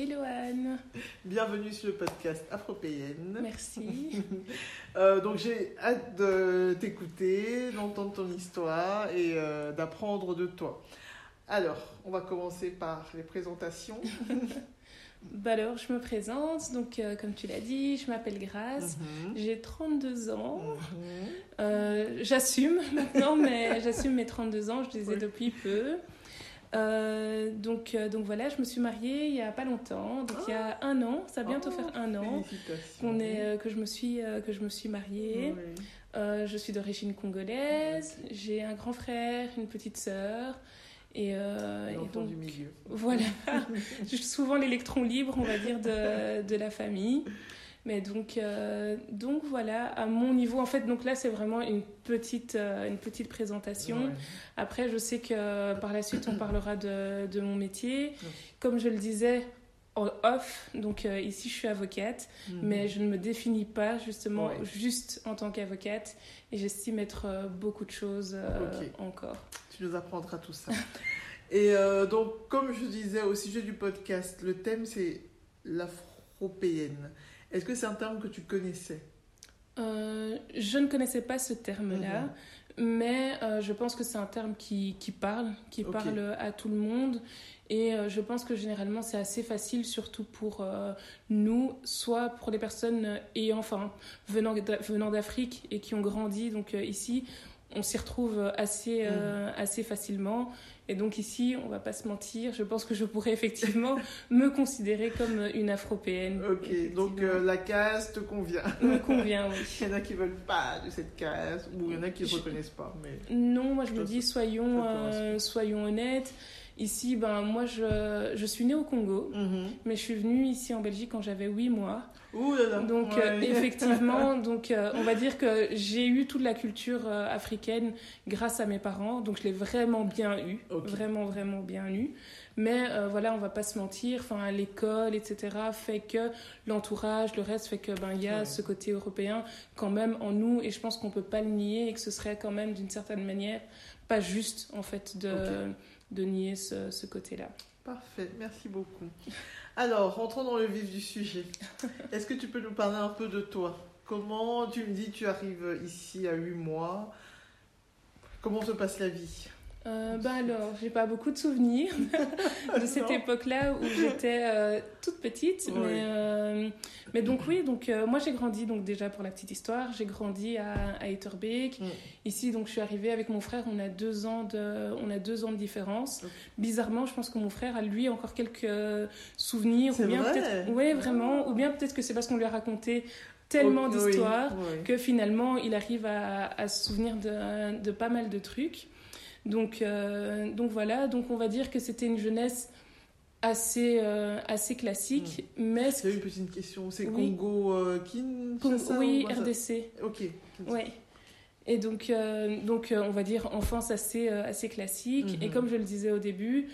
Hello Anne. Bienvenue sur le podcast Afropéenne. Merci. Euh, donc j'ai hâte de t'écouter, d'entendre ton histoire et euh, d'apprendre de toi. Alors, on va commencer par les présentations. Bah alors, je me présente. Donc, euh, comme tu l'as dit, je m'appelle Grace. Mhm. J'ai 32 ans. Mhm. J'assume maintenant, mais j'assume mes 32 ans. Je les ai Oui. depuis peu. Euh, donc, euh, donc voilà, je me suis mariée il y a pas longtemps. Donc, il y a un an. Ça va bientôt Oh, faire un an qu'on est, euh, que, je me suis, que je me suis mariée. Je suis d'origine congolaise. J'ai un grand frère, une petite sœur. Et, et donc, du milieu. Voilà, je suis souvent l'électron libre, on va dire, de, de la famille. Mais donc, euh, donc voilà, à mon niveau, en fait, donc là, c'est vraiment une petite, euh, une petite présentation. Ouais. Après, je sais que par la suite, on parlera de, de mon métier. Ouais. Comme je le disais en off, donc euh, ici, je suis avocate, Mhm. mais je ne me définis pas justement Ouais. juste en tant qu'avocate. Et j'estime être euh, beaucoup de choses euh, encore. Tu nous apprendras tout ça. Et euh, donc, comme je disais au sujet du podcast, le thème c'est l'afropéenne. Est-ce que c'est un terme que tu connaissais? Euh, je ne connaissais pas ce terme-là, mais euh, je pense que c'est un terme qui, qui parle, qui parle à tout le monde. Et euh, je pense que généralement c'est assez facile, surtout pour nous, soit pour les personnes ayant, enfin, venant d'a- venant d'Afrique et qui ont grandi donc ici, on s'y retrouve assez, euh, assez facilement. Et donc ici, on va pas se mentir, je pense que je pourrais effectivement me considérer comme une afropéenne. Ok, donc euh, la case te convient. me convient, oui. Il y en a qui veulent pas de cette case, ou il y en a qui ne Je- reconnaissent pas. Mais... Non, moi je me Ça, dis soyons, euh, soyons honnêtes. Ici, ben, moi je, je suis née au Congo, mais je suis venue ici en Belgique quand j'avais 8 mois. Ouh là là. Donc ouais. euh, effectivement, donc, euh, on va dire que j'ai eu toute la culture euh, africaine grâce à mes parents. Donc je l'ai vraiment bien eu, vraiment vraiment bien eu. Mais voilà, on va pas se mentir, enfin l'école, etc. fait que l'entourage, le reste fait que ben il y a Ouais. ce côté européen quand même en nous et je pense qu'on peut pas le nier et que ce serait quand même d'une certaine manière pas juste en fait de. De nier ce, côté-là. Parfait, merci beaucoup. Alors, rentrons dans le vif du sujet. Est-ce que tu peux nous parler un peu de toi? Comment, tu me dis, tu arrives ici à 8 mois? Comment se passe la vie? Euh, ben alors, j'ai pas beaucoup de souvenirs de cette époque-là où j'étais euh, toute petite, Oui. mais, euh, mais donc oui, donc euh, moi j'ai grandi donc déjà pour la petite histoire, j'ai grandi à, à Etterbeek. Mm. Ici donc je suis arrivée avec mon frère, on a deux ans de, on a deux ans de différence. Bizarrement, je pense que mon frère a lui encore quelques souvenirs, ou bien vrai peut-être, ouais vraiment, Ah. ou bien peut-être que c'est parce qu'on lui a raconté tellement d'histoires oui, oui. que finalement il arrive à, à se souvenir de, de pas mal de trucs. Donc, euh, donc voilà, donc on va dire que c'était une jeunesse assez, euh, assez classique, mais ce J'ai une petite question. C'est Oui. Congo euh, Kinshasa oui, ou RDC, Ok. ouais. Et donc, euh, donc on va dire enfance assez, assez classique. Mhm. Et comme je le disais au début,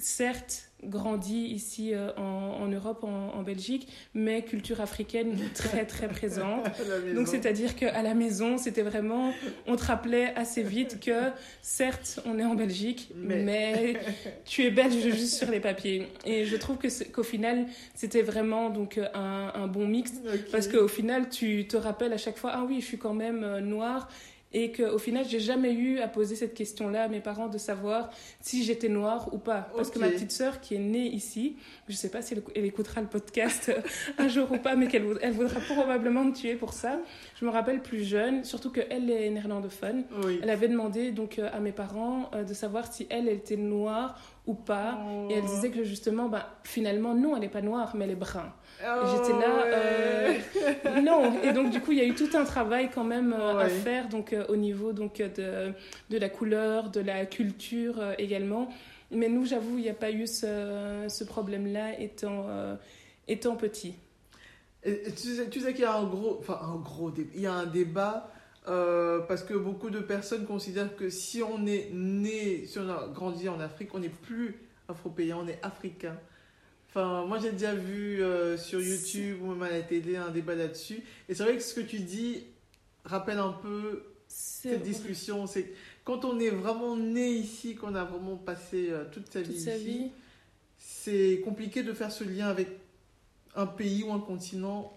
certes grandi ici euh, en, en Europe, en, en Belgique, mais culture africaine très très présente. Donc c'est-à-dire qu'à la maison, c'était vraiment, on te rappelait assez vite que certes, on est en Belgique, Mais- mais, tu es belge juste sur les papiers. Et je trouve qu'au final, c'était vraiment donc un, un bon mix parce qu'au final, tu te rappelles à chaque fois, ah oui, je suis quand même euh, noire. Et qu'au final, j'ai jamais eu à poser cette question-là à mes parents de savoir si j'étais noire ou pas. Parce que ma petite sœur, qui est née ici, je sais pas si elle, écoutera le podcast un jour ou pas, mais qu'elle elle voudra probablement me tuer pour ça. Je me rappelle plus jeune, surtout qu'elle est néerlandophone. Elle avait demandé donc euh, à mes parents euh, de savoir si elle, elle était noire ou pas. Et elle oh. disait que justement, bah, finalement, non, elle n'est pas noire, mais elle est brun. J'étais là, oh, euh, non. Et donc, du coup, il y a eu tout un travail quand même euh, à faire donc, euh, au niveau donc, de, de la couleur, de la culture également. Mais nous, j'avoue, il n'y a pas eu ce, ce problème-là étant, étant petit. Et tu sais, tu sais qu'il y a un gros, enfin un gros, il y a un débat parce que beaucoup de personnes considèrent que si on est né, si on a grandi en Afrique, on n'est plus afro-paysan, on est africain. Enfin, moi j'ai déjà vu euh, sur YouTube ou même à la télé un débat là-dessus. Et c'est vrai que ce que tu dis rappelle un peu cette discussion. C'est quand on est vraiment né ici, qu'on a vraiment passé euh, toute sa vie ici, c'est compliqué de faire ce lien avec un pays ou un continent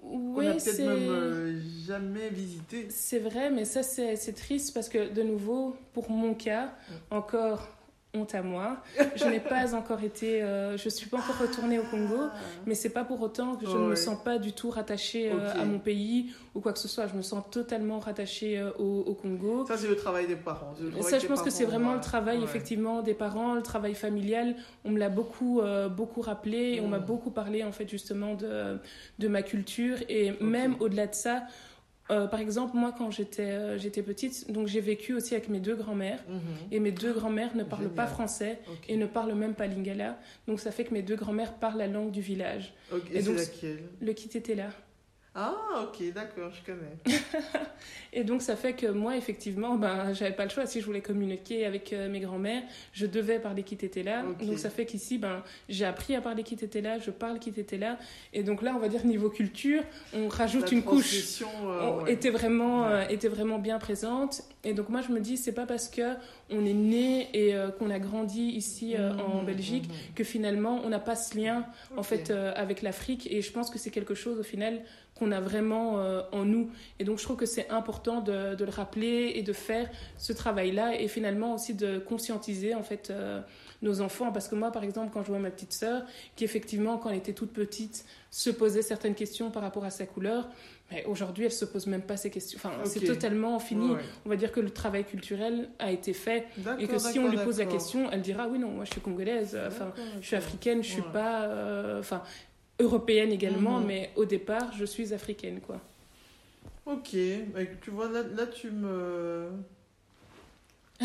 qu'on n'a peut-être même euh, jamais visité. C'est vrai, mais ça c'est triste parce que de nouveau, pour mon cas, encore honte à moi. Je n'ai pas encore été, euh, je suis pas encore retournée au Congo, ah. mais c'est pas pour autant que je ne me sens pas du tout rattachée euh, à mon pays ou quoi que ce soit. Je me sens totalement rattachée euh, au, Congo. Ça, c'est le travail des parents. ça, je pense que c'est vraiment le travail effectivement des parents, le travail familial. On me l'a beaucoup, beaucoup rappelé. On m'a mm. beaucoup parlé en fait justement de, de ma culture et même au-delà de ça. Euh, par exemple, moi, quand j'étais euh, j'étais petite, donc j'ai vécu aussi avec mes deux grands-mères. Mhm. Et mes deux grands-mères ne parlent pas français et ne parlent même pas lingala. Donc ça fait que mes deux grands-mères parlent la langue du village. Et, c'est laquelle? Le Kitetela. Ah, ok, d'accord, je connais. et donc, ça fait que moi, effectivement, ben, j'avais pas le choix. Si je voulais communiquer avec euh, mes grands-mères, je devais parler qui était là. Donc, ça fait qu'ici, ben, j'ai appris à parler qui était là, je parle qui était là. Et donc, là, on va dire niveau culture, on rajoute une couche. Euh, était, vraiment, euh, était vraiment bien présente. Et donc, moi, je me dis, c'est pas parce que on est né et qu'on a grandi ici mmh, en mmh, Belgique mmh, que finalement, on n'a pas ce lien, en fait, avec l'Afrique. Et je pense que c'est quelque chose, au final, qu'on a vraiment euh, en nous. Et donc je trouve que c'est important de, le rappeler et de faire ce travail-là et finalement aussi de conscientiser en fait euh, nos enfants. Parce que moi, par exemple, quand je vois ma petite sœur, qui effectivement, quand elle était toute petite, se posait certaines questions par rapport à sa couleur, mais aujourd'hui, elle se pose même pas ces questions. Enfin, c'est totalement fini. On va dire que le travail culturel a été fait et que si on lui pose la question, elle dira oui non, moi je suis congolaise. Enfin, je suis africaine, je suis pas. Euh, enfin, européenne également, mhm. mais au départ, je suis africaine, quoi. Ok, tu vois, là, là tu me...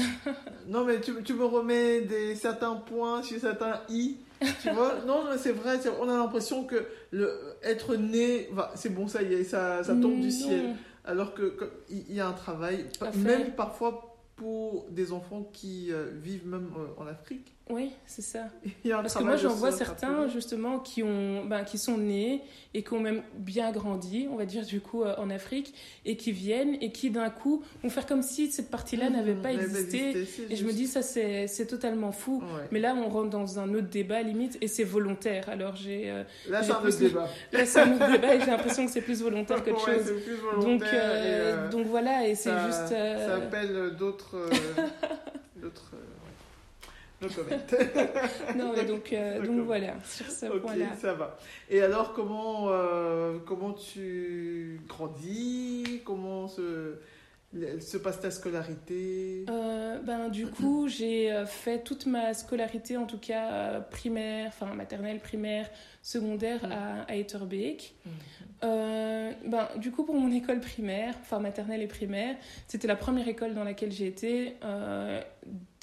non, mais tu, tu, me remets des, certains points sur certains i. Tu vois Non, c'est vrai, on a l'impression que le, être né, c'est bon, ça y est, ça, ça tombe du ciel. Alors qu'il y a un travail, même parfois pour des enfants qui euh, vivent même euh, en Afrique. Oui, c'est ça. Parce que moi, j'en vois certains, justement, qui, ont, ben, qui sont nés et qui ont même bien grandi, on va dire, du coup, euh, en Afrique, et qui viennent et qui, d'un coup, vont faire comme si cette partie-là mmh, n'avait pas existé. et je me dis, ça, c'est totalement fou. Mais là, on rentre dans un autre débat, limite, et c'est volontaire. Alors, j'ai. Euh, là, c'est un autre débat. Là, c'est un autre débat, et j'ai l'impression que c'est plus volontaire qu'autre chose. donc, euh, donc, voilà, et c'est juste. Ça appelle d'autres. d'autres non, donc, euh, donc voilà, sur ce point-là. ça va. Et alors, comment, euh, comment tu grandis? Comment se, se passe ta scolarité? Euh, ben, Du coup, j'ai fait toute ma scolarité, en tout cas primaire, enfin maternelle, primaire, secondaire mm. à, à Etterbeek. Mm. ben, du coup, pour mon école primaire, enfin maternelle et primaire, c'était la première école dans laquelle j'ai été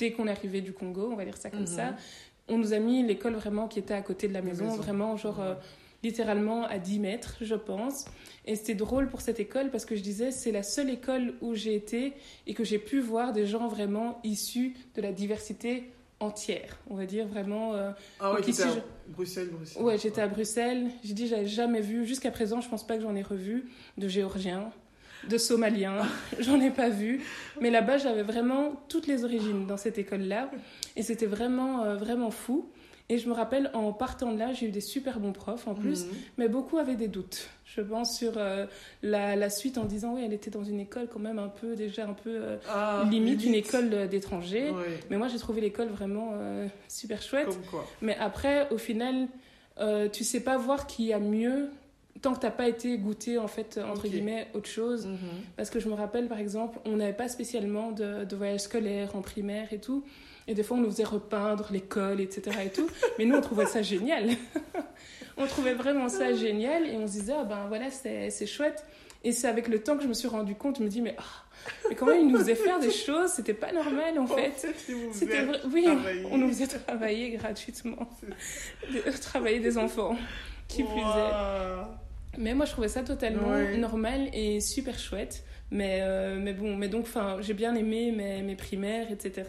dès qu'on est arrivé du Congo, on va dire ça comme ça, mhm. on nous a mis l'école vraiment qui était à côté de la maison, vraiment genre euh, littéralement à 10 mètres, je pense. Et c'était drôle pour cette école parce que je disais, c'est la seule école où j'ai été et que j'ai pu voir des gens vraiment issus de la diversité entière, on va dire vraiment. Euh, ah ouais, ici, à Bruxelles, Bruxelles. Ouais, j'étais à Bruxelles. J'ai dit, j'avais jamais vu, jusqu'à présent, je pense pas que j'en ai revu de Géorgiens, de Somaliens, j'en ai pas vu. Mais là-bas, j'avais vraiment toutes les origines dans cette école-là. Et c'était vraiment, euh, vraiment fou. Et je me rappelle, en partant de là, j'ai eu des super bons profs en plus, Mhm. mais beaucoup avaient des doutes. Je pense sur euh, la, la suite en disant, oui, elle était dans une école quand même un peu, déjà un peu euh, Ah, limite, une école d'étrangers. Mais moi, j'ai trouvé l'école vraiment euh, super chouette. Comme quoi. Mais après, au final, tu sais pas voir qu'il y a mieux tant que t'as pas été goûté, en fait, entre guillemets, autre chose. Mhm. Parce que je me rappelle, par exemple, on n'avait pas spécialement de, de voyage scolaire en primaire et tout. Et des fois, on nous faisait repeindre l'école, etc. et tout. Mais nous, on trouvait ça génial. on trouvait vraiment ça génial. Et on se disait, ah ben voilà, c'est chouette. Et c'est avec le temps que je me suis rendu compte, je me dis, mais, mais comment ils nous faisaient faire des choses? C'était pas normal, en fait. C'était vrai. Oui, travailler. on nous faisait travailler gratuitement. De- travailler des enfants, qui plus est. Mais moi, je trouvais ça totalement Ouais. normal et super chouette. Mais, euh, mais bon, mais donc, enfin, j'ai bien aimé mes, mes primaires, etc.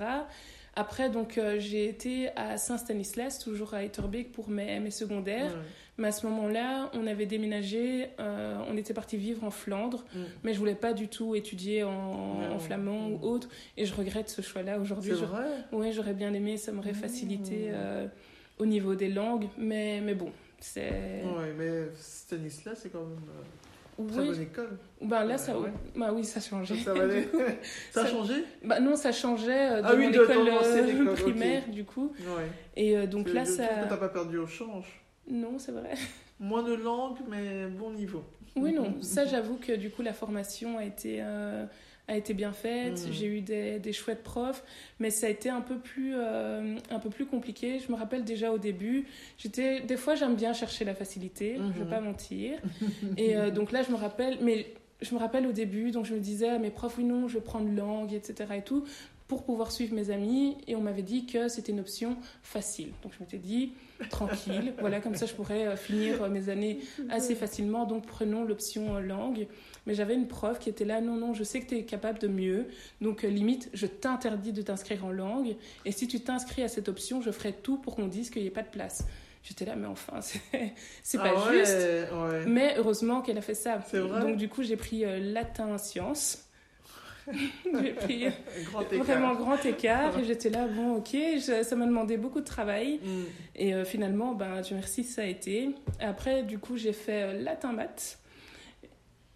Après, donc, euh, j'ai été à Saint-Stanislas, toujours à Etterbeek, pour mes, mes secondaires. Ouais. Mais à ce moment-là, on avait déménagé, euh, on était parti vivre en Flandre, Mm. mais je voulais pas du tout étudier en, flamand Mm. ou autre. Et je regrette ce choix-là aujourd'hui. C'est vrai. Ouais, j'aurais bien aimé, ça m'aurait Mm. facilité au niveau des langues. Mais, mais bon, c'est. Ouais, mais Stanislas, c'est quand même euh, une très Oui, bonne école. bah là, ça, ouais. bah oui, ça changeait. Ça, ça valait. ça a changé? Bah non, ça changeait euh, de Ah oui, mon de école ton euh, primaire, du coup. Ouais. Et euh, donc là, ça. t'as pas perdu au change. Non, c'est vrai. Moins de langue, mais bon niveau. Oui, non, ça, j'avoue que du coup, la formation a été, euh, a été bien faite. Mhm. J'ai eu des, des chouettes profs, mais ça a été un peu plus, euh, un peu plus compliqué. Je me rappelle déjà au début, j'étais, des fois, j'aime bien chercher la facilité, je vais Mhm. pas mentir. Et euh, donc là, je me rappelle, mais je me rappelle au début, donc je me disais à mes profs, oui, non, je vais prendre langue, etc. et tout, pour pouvoir suivre mes amis. Et on m'avait dit que c'était une option facile. Donc je m'étais dit, tranquille, voilà, comme ça je pourrais euh, finir euh, mes années assez facilement. Donc prenons l'option euh, langue. Mais j'avais une prof qui était là, non, non, je sais que tu es capable de mieux. Donc limite, je t'interdis de t'inscrire en langue. Et si tu t'inscris à cette option, je ferai tout pour qu'on dise qu'il n'y ait pas de place. J'étais là, mais enfin, c'est pas Ah ouais, juste. Ouais. Mais heureusement qu'elle a fait ça. Donc du coup, j'ai pris euh, latin sciences. j'ai pris Grand vraiment grand écart et j'étais là, bon ok, je- ça m'a demandé beaucoup de travail. Mm. Et euh, finalement, ben, Dieu merci, ça a été. Après, du coup, j'ai fait euh, latin maths.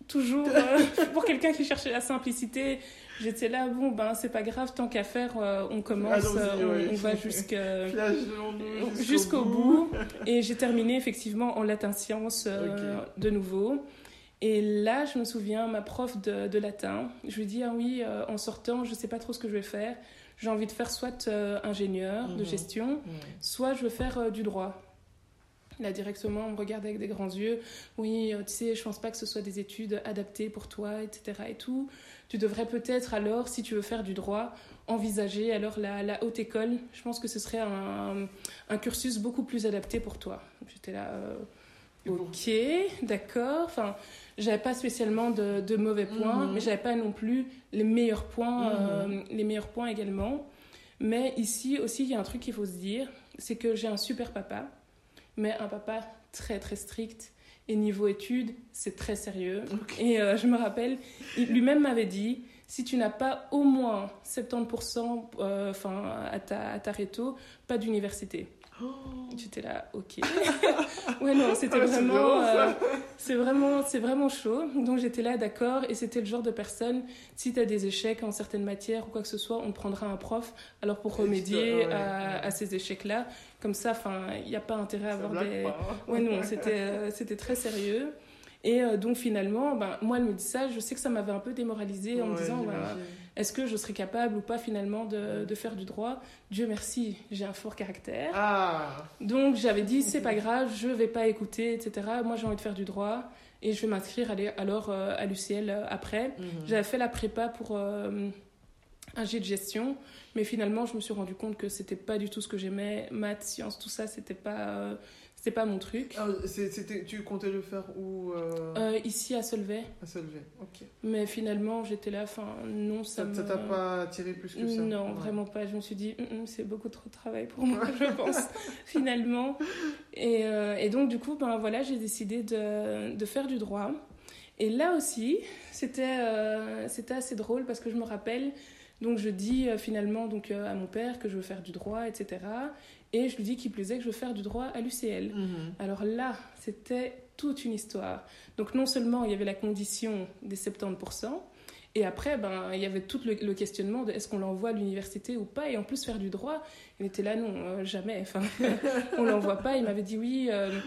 Toujours euh, pour quelqu'un qui cherchait la simplicité, j'étais là, bon, ben, c'est pas grave, tant qu'à faire, euh, on commence, on, ouais. on va jusqu'à jusqu'au bout. Et j'ai terminé effectivement en latin sciences de nouveau. Et là, je me souviens, ma prof de, de latin, je lui dis Ah oui, euh, en sortant, je sais pas trop ce que je vais faire. J'ai envie de faire soit euh, ingénieur de Mhm. gestion, Ouais. soit je veux faire euh, du droit. Là, directement, on me regarde avec des grands yeux. Oui, tu sais, je pense pas que ce soit des études adaptées pour toi, etc. Et tout. Tu devrais peut-être alors, si tu veux faire du droit, envisager alors la, la haute école. Je pense que ce serait un, un cursus beaucoup plus adapté pour toi. J'étais là, euh, ok, d'accord. Enfin, j'avais pas spécialement de, de mauvais points, Mhm. mais j'avais pas non plus les meilleurs points, Mhm. euh, les meilleurs points également. Mais ici aussi, il y a un truc qu'il faut se dire, c'est que j'ai un super papa, mais un papa très très strict. Et niveau études, c'est très sérieux. Et euh, je me rappelle, lui-même m'avait dit, si tu n'as pas au moins 70% euh, à, ta, à ta réto, pas d'université. Oh. J'étais là, ok. ouais, non, c'était Ah, vraiment, euh, c'est vraiment, c'est vraiment chaud. Donc j'étais là, d'accord. Et c'était le genre de personne, si tu as des échecs en certaines matières ou quoi que ce soit, on prendra un prof. Alors pour remédier ouais, à, ouais. à ces échecs-là, comme ça, enfin, il n'y a pas intérêt à Ça avoir des. pas, hein. Ouais, non, c'était, euh, c'était très sérieux. Et euh, donc finalement, ben, moi, elle me dit ça, je sais que ça m'avait un peu démoralisée en me disant, ben. Est-ce que je serais capable ou pas finalement de, de faire du droit? Dieu merci, j'ai un fort caractère. Ah Donc j'avais dit, c'est pas grave, je vais pas écouter, etc. Moi j'ai envie de faire du droit et je vais m'inscrire aller- alors euh, à l'UCL euh, après. Mhm. J'avais fait la prépa pour euh, un jet de gestion, mais finalement je me suis rendu compte que c'était pas du tout ce que j'aimais. Maths, sciences, tout ça, c'était pas, euh, c'était pas mon truc. Ah, c'était- tu comptais le faire où euh, Euh, ici à Solvay, À Solvay. Ok. mais finalement j'étais là, enfin non, ça, Ça me... t'a pas attiré plus que ça? Non, Ouais. vraiment pas. Je me suis dit, Hum, hum, c'est beaucoup trop de travail pour moi, je pense, finalement. Et, euh, et donc, du coup, ben, voilà, j'ai décidé de, de faire du droit. Et là aussi, c'était c'était assez drôle parce que je me rappelle, donc je dis euh, finalement donc, euh, à mon père que je veux faire du droit, etc. Et je lui dis qu'il plaisait que je veux faire du droit à l'UCL. Mhm. Alors là, c'était toute une histoire. Donc non seulement il y avait la condition des 70%, et après, ben, il y avait tout le, le questionnement de est-ce qu'on l'envoie à l'université ou pas. Et en plus, faire du droit, il était là, non, euh, jamais. Enfin, on l'envoie pas. Il m'avait dit oui, euh,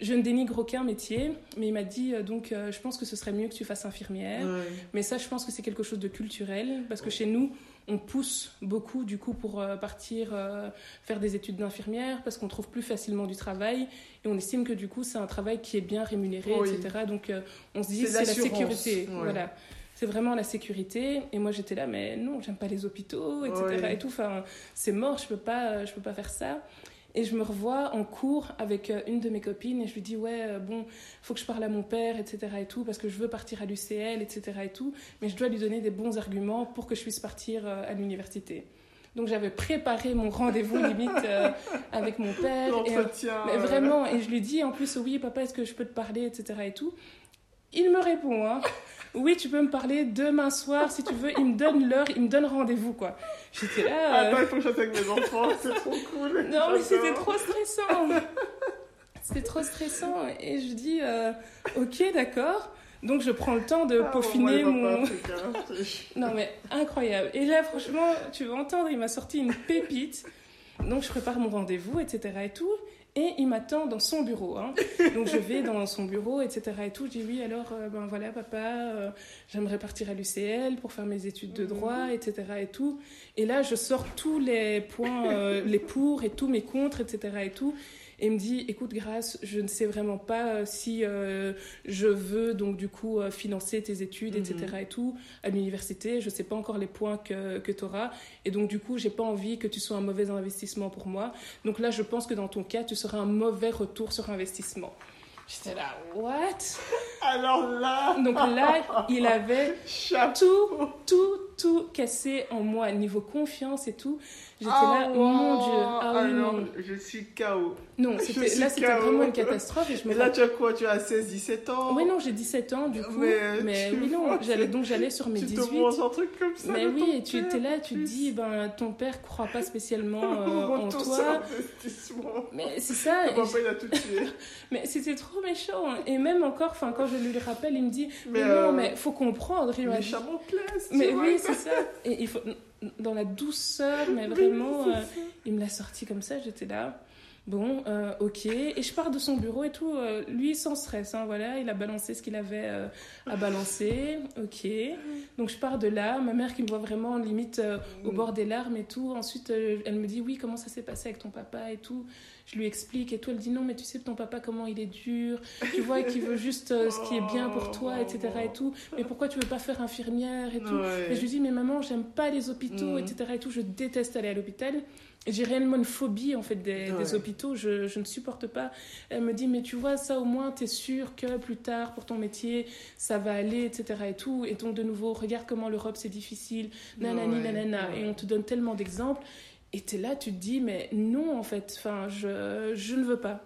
je ne dénigre aucun métier, mais il m'a dit euh, donc, je pense que ce serait mieux que tu fasses infirmière. Ouais. Mais ça, je pense que c'est quelque chose de culturel, parce que chez nous, on pousse beaucoup du coup pour euh, partir euh, faire des études d'infirmière, parce qu'on trouve plus facilement du travail, et on estime que du coup, c'est un travail qui est bien rémunéré, Oui. etc. Donc, euh, on se dit C'est la sécurité, ouais. voilà. C'est vraiment la sécurité. Et moi, j'étais là, mais non, j'aime pas les hôpitaux, etc. Et tout. Enfin, c'est mort, je peux pas, je peux pas faire ça. Et je me revois en cours avec euh, une de mes copines et je lui dis ouais euh, bon faut que je parle à mon père etc et tout parce que je veux partir à l'UCL etc et tout mais je dois lui donner des bons arguments pour que je puisse partir euh, à l'université donc j'avais préparé mon rendez-vous limite euh, avec mon père et, mais vraiment, et je lui dis en plus, oui, papa, est-ce que je peux te parler, etc. et tout. Il me répond, hein, oui, tu peux me parler demain soir si tu veux. Il me donne l'heure, il me donne rendez-vous, quoi. J'étais là. euh, Attends, il faut que je avec mes enfants, c'est trop cool. Non, mais c'était trop stressant. C'était trop stressant. Et je dis, euh, ok, d'accord. Donc je prends le temps de Ah, peaufiner mon. moi, africain. Non mais incroyable. Et là franchement, tu vas entendre, il m'a sorti une pépite. Donc je prépare mon rendez-vous, etc. et tout. Et il m'attend dans son bureau. hein. Donc je vais dans son bureau, etc. et tout. Je dis oui, alors euh, ben voilà papa, euh, j'aimerais partir à l'UCL pour faire mes études de droit, etc. et tout. Et là je sors tous les points, euh, les pour et tous mes contre, etc. et tout. Et il me dit, écoute Grâce, je ne sais vraiment pas euh, si euh, je veux donc du coup euh, financer tes études, etc. et tout à l'université. Je sais pas encore les points que, que tu auras. Et donc, du coup, j'ai pas envie que tu sois un mauvais investissement pour moi. Donc là, je pense que dans ton cas, tu seras un mauvais retour sur investissement. J'étais là, what? Alors là, Donc là, il avait tout, tout, tout cassé en moi, niveau confiance et tout. J'étais là, Ah, mon Dieu, ah oui, Alors, non. je suis KO. Non, là, c'était vraiment une catastrophe. Et je me là, tu as quoi? Tu as 16, 17 ans? Oui, non, j'ai 17 ans, du coup. Mais Mais, tu oui, non, j'allais, donc j'allais sur mes Tu 18. te montres un truc comme ça. Mais oui, ton et tu étais là, tu te dis, ben, ton père croit pas spécialement euh, en toi. Mais c'est ça. Et papa, il a tout tué. Mais c'était trop méchant. hein. Et même encore, quand je lui le rappelle, il me dit, mais, non, euh, mais faut comprendre. Il m'a Mais tu oui, c'est ça. Et il faut, dans la douceur, mais vraiment, euh, il me l'a sorti comme ça, j'étais là. Bon, euh, ok. Et je pars de son bureau et tout. euh, lui, sans stress, hein, voilà. Il a balancé ce qu'il avait euh, à balancer. Ok. Donc je pars de là. Ma mère qui me voit vraiment limite au bord des larmes et tout. Ensuite, elle me dit oui, comment ça s'est passé avec ton papa et tout. Je lui explique et tout. Elle dit non, mais tu sais ton papa comment il est dur. Tu vois qu'il veut juste ce qui est bien pour toi, etc. et tout. Mais pourquoi tu veux pas faire infirmière et tout? Ouais. Et je lui dis mais maman, j'aime pas les hôpitaux, Mm. etc. et tout. Je déteste aller à l'hôpital. J'ai réellement une phobie en fait des, Ouais. des hôpitaux, je, je ne supporte pas. Elle me dit mais tu vois ça au moins t'es sûr que plus tard pour ton métier ça va aller etc et tout. Et donc de nouveau regarde comment l'Europe c'est difficile, nanani Ouais, nanana. ouais. Et on te donne tellement d'exemples. Et t'es là tu te dis mais non en fait, enfin je, je ne veux pas.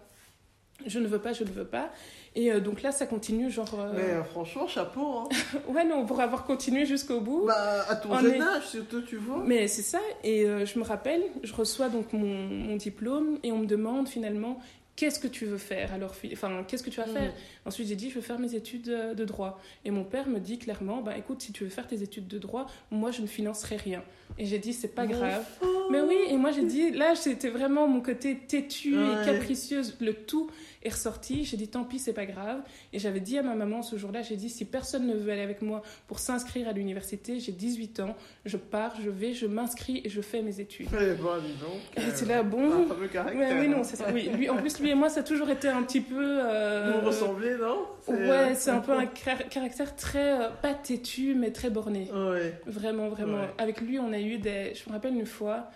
Je ne veux pas, je ne veux pas. Et euh, donc là, ça continue, genre. euh, Mais euh, franchement, chapeau. Hein. Ouais, non, pour avoir continué jusqu'au bout. bah, à ton On jeune est- âge, surtout, tu vois. Mais c'est ça, et je me rappelle, je reçois donc mon, mon diplôme et on me demande finalement qu'est-ce que tu veux faire alors fi- enfin qu'est-ce que tu vas Mm. faire ensuite j'ai dit je veux faire mes études euh, de droit et mon père me dit clairement bah écoute si tu veux faire tes études de droit moi je ne financerai rien et j'ai dit c'est pas grave fou. mais oui et moi j'ai dit là c'était vraiment mon côté têtu Ouais. et capricieuse le tout est ressorti j'ai dit tant pis c'est pas grave et j'avais dit à ma maman ce jour-là j'ai dit si personne ne veut aller avec moi pour s'inscrire à l'université j'ai 18 ans je pars je vais je m'inscris et je fais mes études Eh ben, dis donc. elle euh, était là bon Un. Ouais, oui, hein. non, c'est ça. Oui, lui, en plus, lui et moi, ça a toujours été un petit peu. euh, Vous ressemblez, non? Ouais, c'est un peu un car- caractère très. euh, pas têtu, mais très borné. Ouais. Vraiment, vraiment. Ouais. Avec lui, on a eu des. Je me rappelle une fois,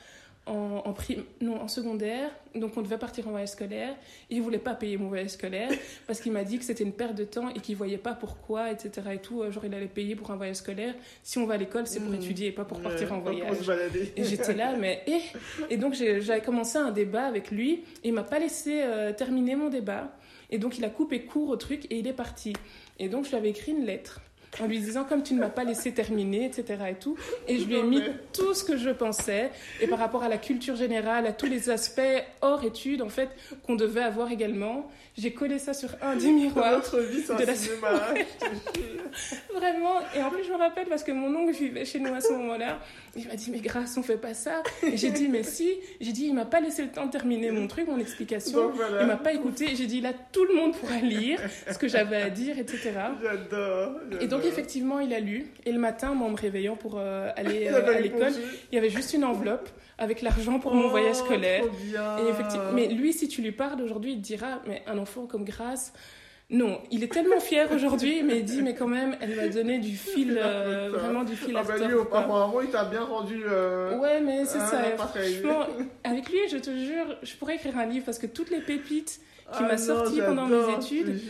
en, non, en secondaire, donc on devait partir en voyage scolaire. Il voulait pas payer mon voyage scolaire parce qu'il m'a dit que c'était une perte de temps et qu'il voyait pas pourquoi, etc. Et tout. Genre, il allait payer pour un voyage scolaire. Si on va à l'école, c'est pour Mm. étudier et pas pour partir Ouais, en voyage. Et j'étais là, mais et, et donc j'ai- j'avais commencé un débat avec lui. Et il m'a pas laissé euh, terminer mon débat. Et donc il a coupé court au truc et il est parti. Et donc je lui avais écrit une lettre en lui disant comme tu ne m'as pas laissé terminer, etc. et tout. Et je lui ai mis tout ce que je pensais. Et par rapport à la culture générale, à tous les aspects hors études, en fait, qu'on devait avoir également, j'ai collé ça sur un des miroirs. Notre vie, de la- cinéma. hein, je te jure. Vraiment. Et en plus, je me rappelle parce que mon oncle vivait chez nous à ce moment-là. Il m'a dit, mais grâce, on fait pas ça. Et j'ai dit, mais si. J'ai dit, il m'a pas laissé le temps de terminer mon truc, mon explication. Donc voilà. Il m'a pas écouté. J'ai dit, là, tout le monde pourra lire ce que j'avais à dire, etc. J'adore. Et donc, j'adore. effectivement, il a lu. Et le matin, moi, en me réveillant pour euh, aller euh, à l'école, il y avait juste une enveloppe avec l'argent pour mon Oh, voyage scolaire. Et effectivement, mais lui, si tu lui parles aujourd'hui, il te dira, mais un enfant comme Grâce, non, il est tellement fier aujourd'hui, mais il dit, mais quand même, elle m'a donné du fil, euh, vraiment du fil Ah à bah lui, apparemment, il t'a bien rendu. euh, Ouais, mais c'est ça. Franchement, avec lui, je te jure, je pourrais écrire un livre parce que toutes les pépites qui ah m'a sorti pendant mes études,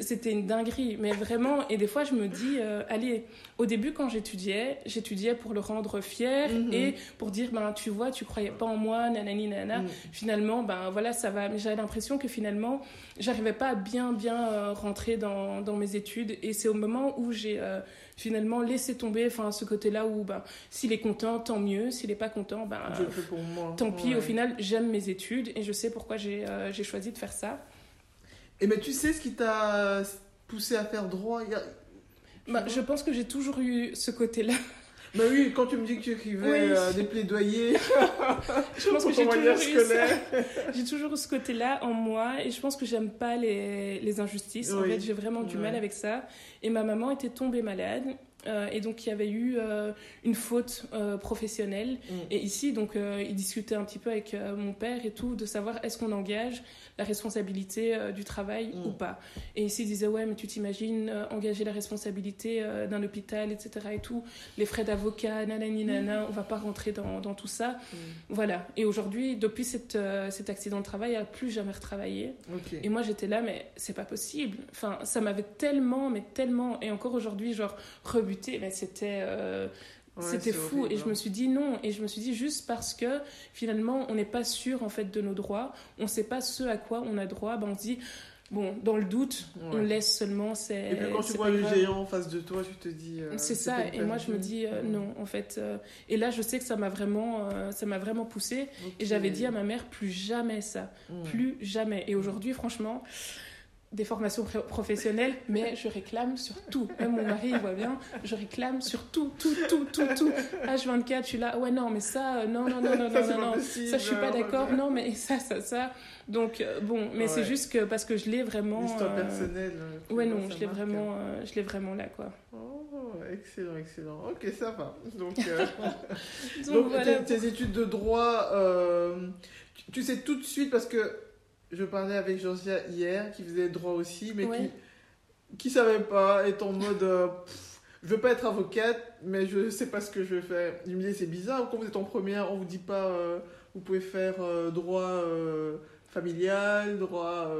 c'était une dinguerie. Mais vraiment, et des fois, je me dis, euh, allez, au début, quand j'étudiais, j'étudiais pour le rendre fier Mhm. et pour dire, ben, tu vois, tu croyais pas en moi, nanani, nanana. Mm. Finalement, ben voilà, ça va. Mais j'avais l'impression que finalement, j'arrivais pas à bien, bien euh, rentrer dans, dans mes études. Et c'est au moment où j'ai euh, finalement laissé tomber, enfin, ce côté-là où, ben, s'il est content, tant mieux. S'il est pas content, ben, Je le fais pour moi. tant pis. Ouais. Au final, j'aime mes études et je sais pourquoi j'ai j'ai choisi de faire ça. Et mais tu sais ce qui t'a poussé à faire droit? Bah, je pense que j'ai toujours eu ce côté-là. Bah oui, quand tu me dis que tu écrivais Oui. euh, des plaidoyers Je pense que j'ai toujours. J'ai toujours ce côté-là en moi et je pense que j'aime pas les, les injustices. En fait, j'ai vraiment du mal avec ça. Et ma maman était tombée malade euh, et donc il y avait eu euh, une faute euh, professionnelle. Mm. Et ici, donc, il discutait un petit peu avec mon père et tout, de savoir est-ce qu'on engage la responsabilité du travail Mm. ou pas. Et ici, il disait ouais, mais tu t'imagines engager la responsabilité d'un hôpital, etc. et tout, les frais d'avocat, nanani, nana, on va pas rentrer dans, dans tout ça. Mm. Voilà. Et aujourd'hui, depuis cette, cet accident de travail, elle n'a plus jamais retravaillé. Et moi, j'étais là, mais c'est pas possible. Enfin, ça m'avait tellement, mais tellement. Et encore aujourd'hui, genre, mais c'était. euh, Ouais, c'était c'est fou horrible, et je hein. me suis dit non et je me suis dit juste parce que finalement on n'est pas sûr en fait de nos droits on sait pas ce à quoi on a droit ben on se dit bon dans le doute on laisse seulement c'est Et puis quand tu vois le géant en face de toi, tu te dis. euh, C'est ça, et moi je me dis euh, non, en fait. euh, et là, je sais que ça m'a vraiment, ça m'a vraiment poussé. Et j'avais dit à ma mère plus jamais ça, plus jamais. Et aujourd'hui, franchement, des formations pro- professionnelles, mais je réclame sur tout. Même mon mari, il voit bien, je réclame sur tout, tout, tout, tout, tout. H24, je suis là, ouais, non, mais ça, euh, non, non, non, non, Ça, non, non, possible, Ça, je suis pas euh, d'accord, non, mais ça, ça, ça. Donc, euh, bon, mais c'est juste que parce que je l'ai vraiment. L'histoire euh, personnelle. euh, Ouais, non, je l'ai vraiment, euh, je l'ai vraiment là, quoi. Oh, excellent, excellent. Ok, ça va. Donc, euh, Donc, donc, voilà. tes, tes études de droit, tu sais tout de suite parce que je parlais avec Georgia hier qui faisait droit aussi, mais Ouais. qui qui savait pas, est en mode euh, pff, je veux pas être avocate, mais je sais pas ce que je vais faire. Il me disait c'est bizarre, quand vous êtes en première, on vous dit pas euh, vous pouvez faire euh, droit euh, familial, droit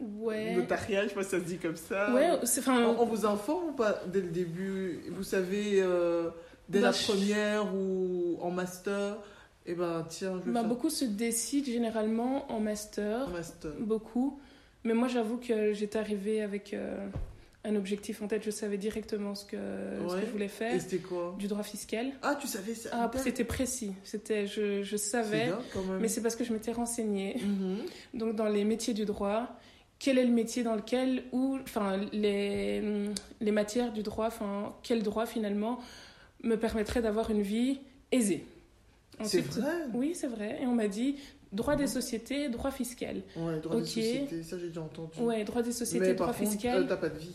Ouais. notarial, je sais pas si ça se dit comme ça. Ouais, enfin. On, on vous informe ou pas dès le début? Vous savez, dès Bah, la je- première ou en master Eh ben, tiens, je Bah, beaucoup se décident généralement en master, beaucoup. Mais moi, j'avoue que j'étais arrivée avec euh, un objectif en tête. Je savais directement ce que, ce que je voulais Et faire. c'était quoi? Du droit fiscal. Ah, tu savais ça Ah, c'était précis. C'était, je, je savais. dingue, quand même. Mais c'est parce que je m'étais renseignée. Mhm. Donc, dans les métiers du droit, quel est le métier dans lequel, ou, enfin, les, les matières du droit, enfin, quel droit finalement me permettrait d'avoir une vie aisée? C'est vrai Oui, c'est vrai. Et on m'a dit droit des sociétés, droit fiscal. Ouais, droit des sociétés, ça j'ai déjà entendu. Ouais, droit des sociétés, mais droit par fiscal. euh, t'as pas de vie.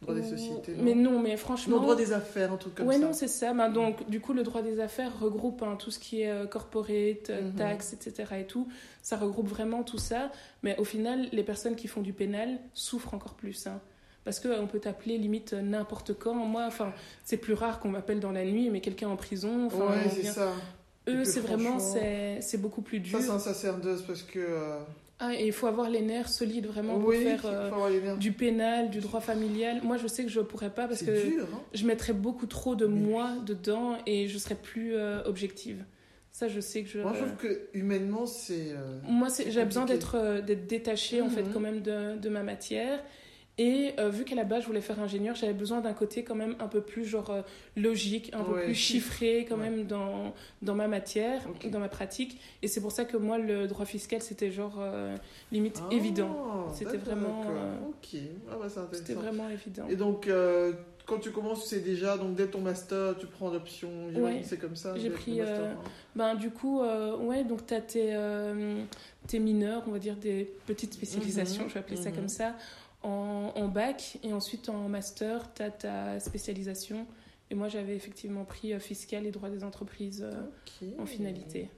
Droit des sociétés. Non Mais non, mais franchement. Non, droit des affaires, un truc comme ouais, ça. non, c'est ça. Ben, donc, du coup, le droit des affaires regroupe hein, tout ce qui est euh, corporate, Mhm. taxes, etc. et tout. Ça regroupe vraiment tout ça. Mais au final, les personnes qui font du pénal souffrent encore plus. hein. Parce qu'on peut t'appeler limite n'importe quand. Moi, enfin, c'est plus rare qu'on m'appelle dans la nuit, mais quelqu'un en prison. Ouais, c'est ça. Eux, c'est vraiment, c'est beaucoup plus dur. Ça, c'est un sacerdoce parce que. euh, Ah, et il faut avoir les nerfs solides vraiment pour oui, faire euh, du pénal, du droit familial. Moi, je sais que je pourrais pas parce que dur, hein je mettrais beaucoup trop de Mais- moi dedans et je serais plus euh, objective. Ça, je sais que je. Moi, je trouve que humainement, c'est. Moi, j'ai besoin d'être d'être détachée en fait Mhm. quand même de, de ma matière. Et euh, vu qu'à la base je voulais faire ingénieur, j'avais besoin d'un côté quand même un peu plus genre euh, logique, un peu plus chiffré quand Ouais. même dans, dans ma matière, Ok. dans ma pratique. Et c'est pour ça que moi le droit fiscal c'était genre euh, limite Ah, évident. C'était vraiment, Ok, ah bah, c'est C'était vraiment évident. Et donc, quand tu commences, sais déjà, donc dès ton master, tu prends l'option, Ouais. c'est comme ça. J'ai pris, master, euh, hein. Ben, du coup, euh, ouais, donc tu as tes, euh, tes mineurs, on va dire des petites spécialisations, Mhm, je vais appeler ça mhm. comme ça, en, en bac. Et ensuite, en master, tu as ta spécialisation. Et moi, j'avais effectivement pris euh, fiscal et droit des entreprises euh, en finalité.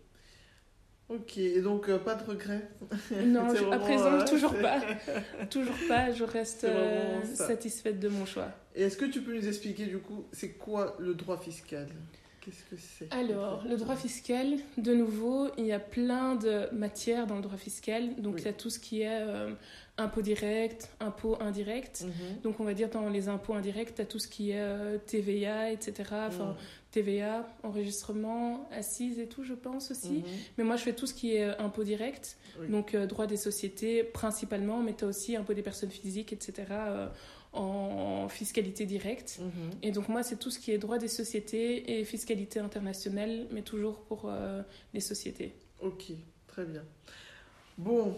Ok, et donc euh, pas de regret Non, à présent, euh, toujours pas. Toujours pas, je reste euh, satisfaite de mon choix. Et est-ce que tu peux nous expliquer du coup, c'est quoi le droit fiscal? Qu'est-ce que c'est Alors, le droit fiscal, de nouveau, il y a plein de matières dans le droit fiscal. Donc, Oui. il y a tout ce qui est euh, impôt direct, impôt indirect. Mhm. Donc, on va dire dans les impôts indirects, tu as tout ce qui est euh, TVA, etc. Enfin, Mhm. TVA, enregistrement, assises et tout, je pense aussi. Mhm. Mais moi, je fais tout ce qui est euh, impôt direct. Oui. Donc, euh, droit des sociétés principalement, mais tu as aussi impôt des personnes physiques, etc. euh, en fiscalité directe. Et donc moi, c'est tout ce qui est droit des sociétés et fiscalité internationale, mais toujours pour euh, les sociétés. Ok, très bien. Bon,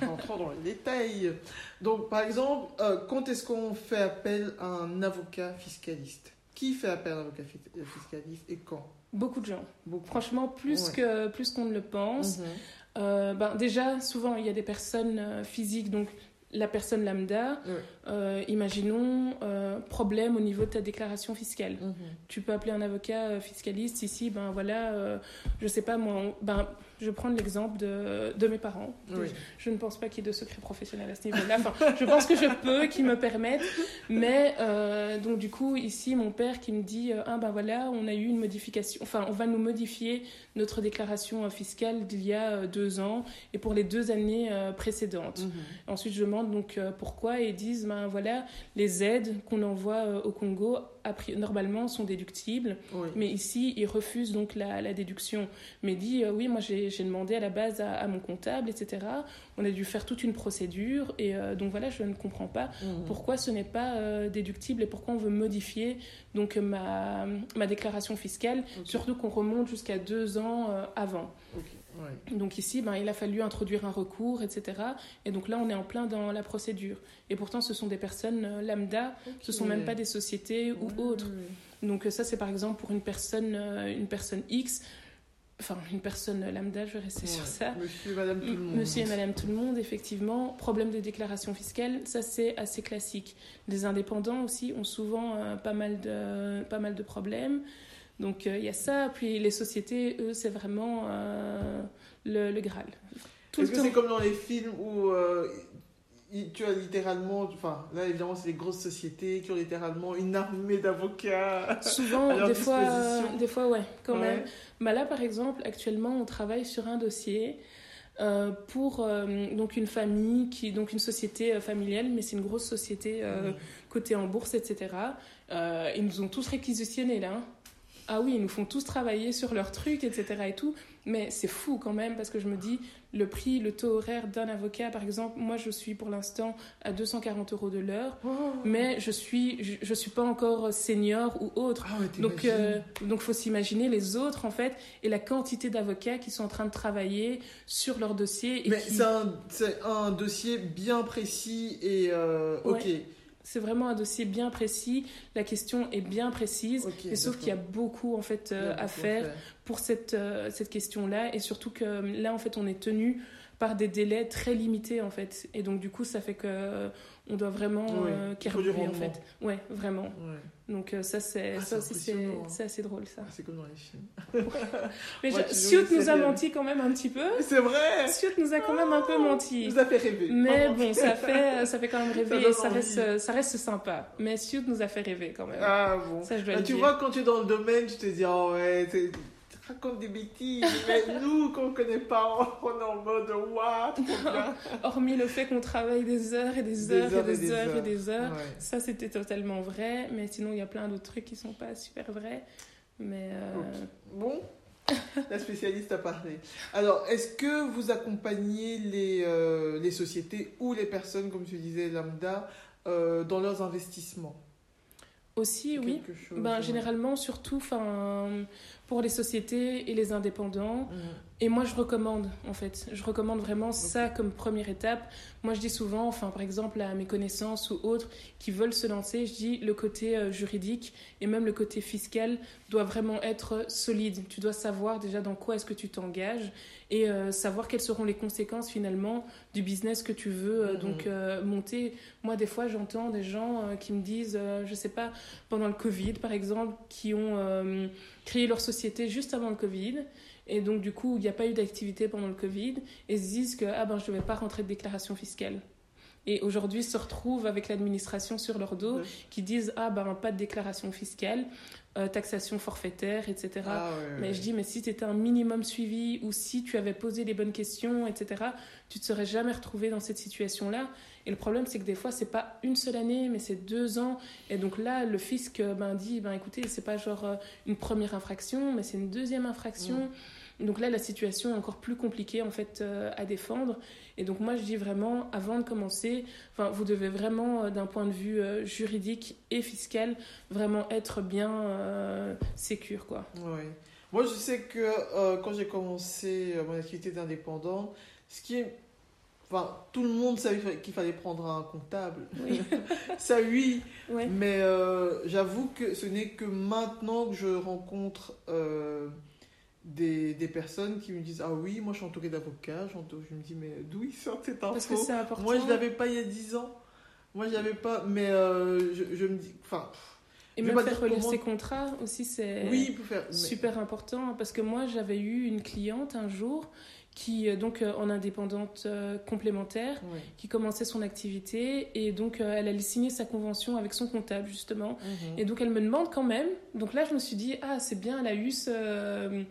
rentrons dans les détails. Donc, par exemple, euh, quand est-ce qu'on fait appel à un avocat fiscaliste? Qui fait appel à un avocat euh, fiscaliste et quand? Beaucoup de gens. Beaucoup. Franchement, plus Ouais. que plus qu'on ne le pense. Mhm. Euh, ben, déjà, souvent, il y a des personnes physiques, donc la personne lambda. Ouais. Euh, imaginons euh, problème au niveau de ta déclaration fiscale. Mhm. Tu peux appeler un avocat euh, fiscaliste ici, ben voilà, euh, je sais pas moi, ben, je vais prendre l'exemple de, de mes parents. Oui. Je ne pense pas qu'il y ait de secret professionnel à ce niveau-là. Enfin, je pense que je peux, qu'ils me permettent. Mais donc du coup, ici, mon père qui me dit, ah ben voilà, on a eu une modification, enfin, on va nous modifier notre déclaration fiscale d'il y a deux ans et pour les deux années précédentes. Mhm. Ensuite, je demande donc pourquoi? Et ils disent ben voilà les aides qu'on envoie euh, au Congo normalement sont déductibles, Oui. mais ici ils refusent donc la, la déduction. Mais dit euh, oui moi j'ai demandé à la base à, à mon comptable etc. On a dû faire toute une procédure et euh, donc voilà je ne comprends pas Mhm. pourquoi ce n'est pas déductible et pourquoi on veut modifier donc ma, ma déclaration fiscale, surtout qu'on remonte jusqu'à deux ans avant. Ouais. Donc ici, ben, il a fallu introduire un recours, etc. Et donc là, on est en plein dans la procédure. Et pourtant, ce sont des personnes euh, lambda, ce sont même pas des sociétés ou Ouais, autres. Donc euh, ça, c'est par exemple pour une personne, euh, une personne X, enfin une personne lambda, je vais rester sur ça. Monsieur, madame, tout le monde. Monsieur et Madame tout le monde, effectivement. Problème de déclaration fiscale, ça c'est assez classique. Les indépendants aussi ont souvent euh, pas, mal de, pas mal de problèmes. Donc euh, il y a ça. Puis les sociétés, eux, c'est vraiment euh, le, le Graal. Est-ce que c'est comme dans les films où euh, tu as littéralement, enfin là évidemment c'est les grosses sociétés qui ont littéralement une armée d'avocats. à Souvent, leur des fois, disposition. des fois, ouais, quand Ouais. même. Bah là, par exemple, actuellement, on travaille sur un dossier euh, pour euh, donc une famille, qui, donc une société euh, familiale, mais c'est une grosse société Mhm. cotée en bourse, etc. Ils nous ont tous réquisitionnés là. hein. Ah oui, ils nous font tous travailler sur leurs trucs, etc. et tout. Mais c'est fou quand même parce que je me dis, le prix, le taux horaire d'un avocat, par exemple, moi je suis pour l'instant à 240 euros de l'heure, Oh. mais je suis, je, je suis pas encore senior ou autre. Ah ouais, Donc, euh, donc faut s'imaginer les autres en fait et la quantité d'avocats qui sont en train de travailler sur leur dossier. Et Mais qui- c'est un, un dossier bien précis et euh, ok. C'est vraiment un dossier bien précis. La question est bien précise. Mais sauf qu'il y a beaucoup en fait euh, à faire pour cette, euh, cette question-là et surtout que euh, là en fait on est tenu par des délais très limités en fait et donc du coup ça fait que on doit vraiment Oui, euh, carburer en fait. Ouais vraiment. Ouais. donc euh, ça c'est Ah, ça aussi c'est hein. c'est assez drôle ça. Ah, C'est comme dans les films. mais Ouais, joues nous a menti quand même un petit peu. C'est vrai. Siout nous a quand même un peu menti. Vous a fait rêver. mais bon ça fait ça fait quand même rêver donne et ça reste ça reste sympa. Mais Siout nous a fait rêver quand même. Ah bon. ça je dois Ah, le tu dire. vois, quand tu es dans le domaine, tu te dis, oh ouais, racontes des bêtises. Mais nous, qu'on ne connaît pas, on est en mode, bien. hormis le fait qu'on travaille des heures et des Des heures, et et des heures et des heures Ouais. Ça, c'était totalement vrai, mais sinon, il y a plein d'autres trucs qui sont pas super vrais. Mais euh. Bon, la spécialiste a parlé. Alors, est-ce que vous accompagnez les, euh, les sociétés ou les personnes, comme tu disais, lambda, dans leurs investissements? Aussi, oui. ben, Généralement, surtout pour les sociétés et les indépendants. Mm. Et moi, je recommande, en fait. Je recommande vraiment ça comme première étape. Moi, je dis souvent, enfin, par exemple, à mes connaissances ou autres qui veulent se lancer, je dis le côté euh, juridique et même le côté fiscal doit vraiment être solide. Tu dois savoir déjà dans quoi est-ce que tu t'engages et euh, savoir quelles seront les conséquences finalement du business que tu veux euh, mm-hmm. donc monter. Moi, des fois, j'entends des gens qui me disent, je sais pas, pendant le Covid, par exemple, qui ont créé leur société juste avant le Covid. Et donc, du coup, il n'y a pas eu d'activité pendant le Covid. Et se disent que ah ben, je ne devais pas rentrer de déclaration fiscale. Et aujourd'hui, se retrouvent avec l'administration sur leur dos qui disent Ah ben, pas de déclaration fiscale, euh, taxation forfaitaire, etc. Ah mais je dis Mais si tu étais un minimum suivi ou si tu avais posé les bonnes questions, etc., tu ne te serais jamais retrouvé dans cette situation-là. Et le problème, c'est que des fois, c'est pas une seule année, mais c'est deux ans. Et donc là, le fisc ben, dit, ben, écoutez, c'est pas genre euh, une première infraction, mais c'est une deuxième infraction. Donc là, la situation est encore plus compliquée en fait euh, à défendre. Et donc moi, je dis vraiment, avant de commencer, enfin, vous devez vraiment, euh, d'un point de vue juridique et fiscal, vraiment être bien euh, sécure, quoi. Oui. Moi, je sais que quand j'ai commencé mon activité d'indépendant, ce qui est Enfin, tout le monde savait qu'il fallait prendre un comptable. Oui. ça, oui. Mais euh, j'avoue que ce n'est que maintenant que je rencontre euh, des, des, personnes qui me disent Ah oui, moi je suis entourée d'avocats. Je me dis Mais d'où ils sortent cette info Parce que c'est important. Moi je ne l'avais pas il y a 10 ans. Moi je l'avais pas. Mais euh, je, je, me dis. Enfin. Et même faire relire ses contrats aussi, c'est oui, faire, super important. Parce que moi j'avais eu une cliente un jour qui euh, donc euh, en indépendante euh, complémentaire, qui commençait son activité et donc elle allait signer sa convention avec son comptable justement. Mhm. Et donc elle me demande quand même. Donc là je me suis dit ah c'est bien, elle a eu ce,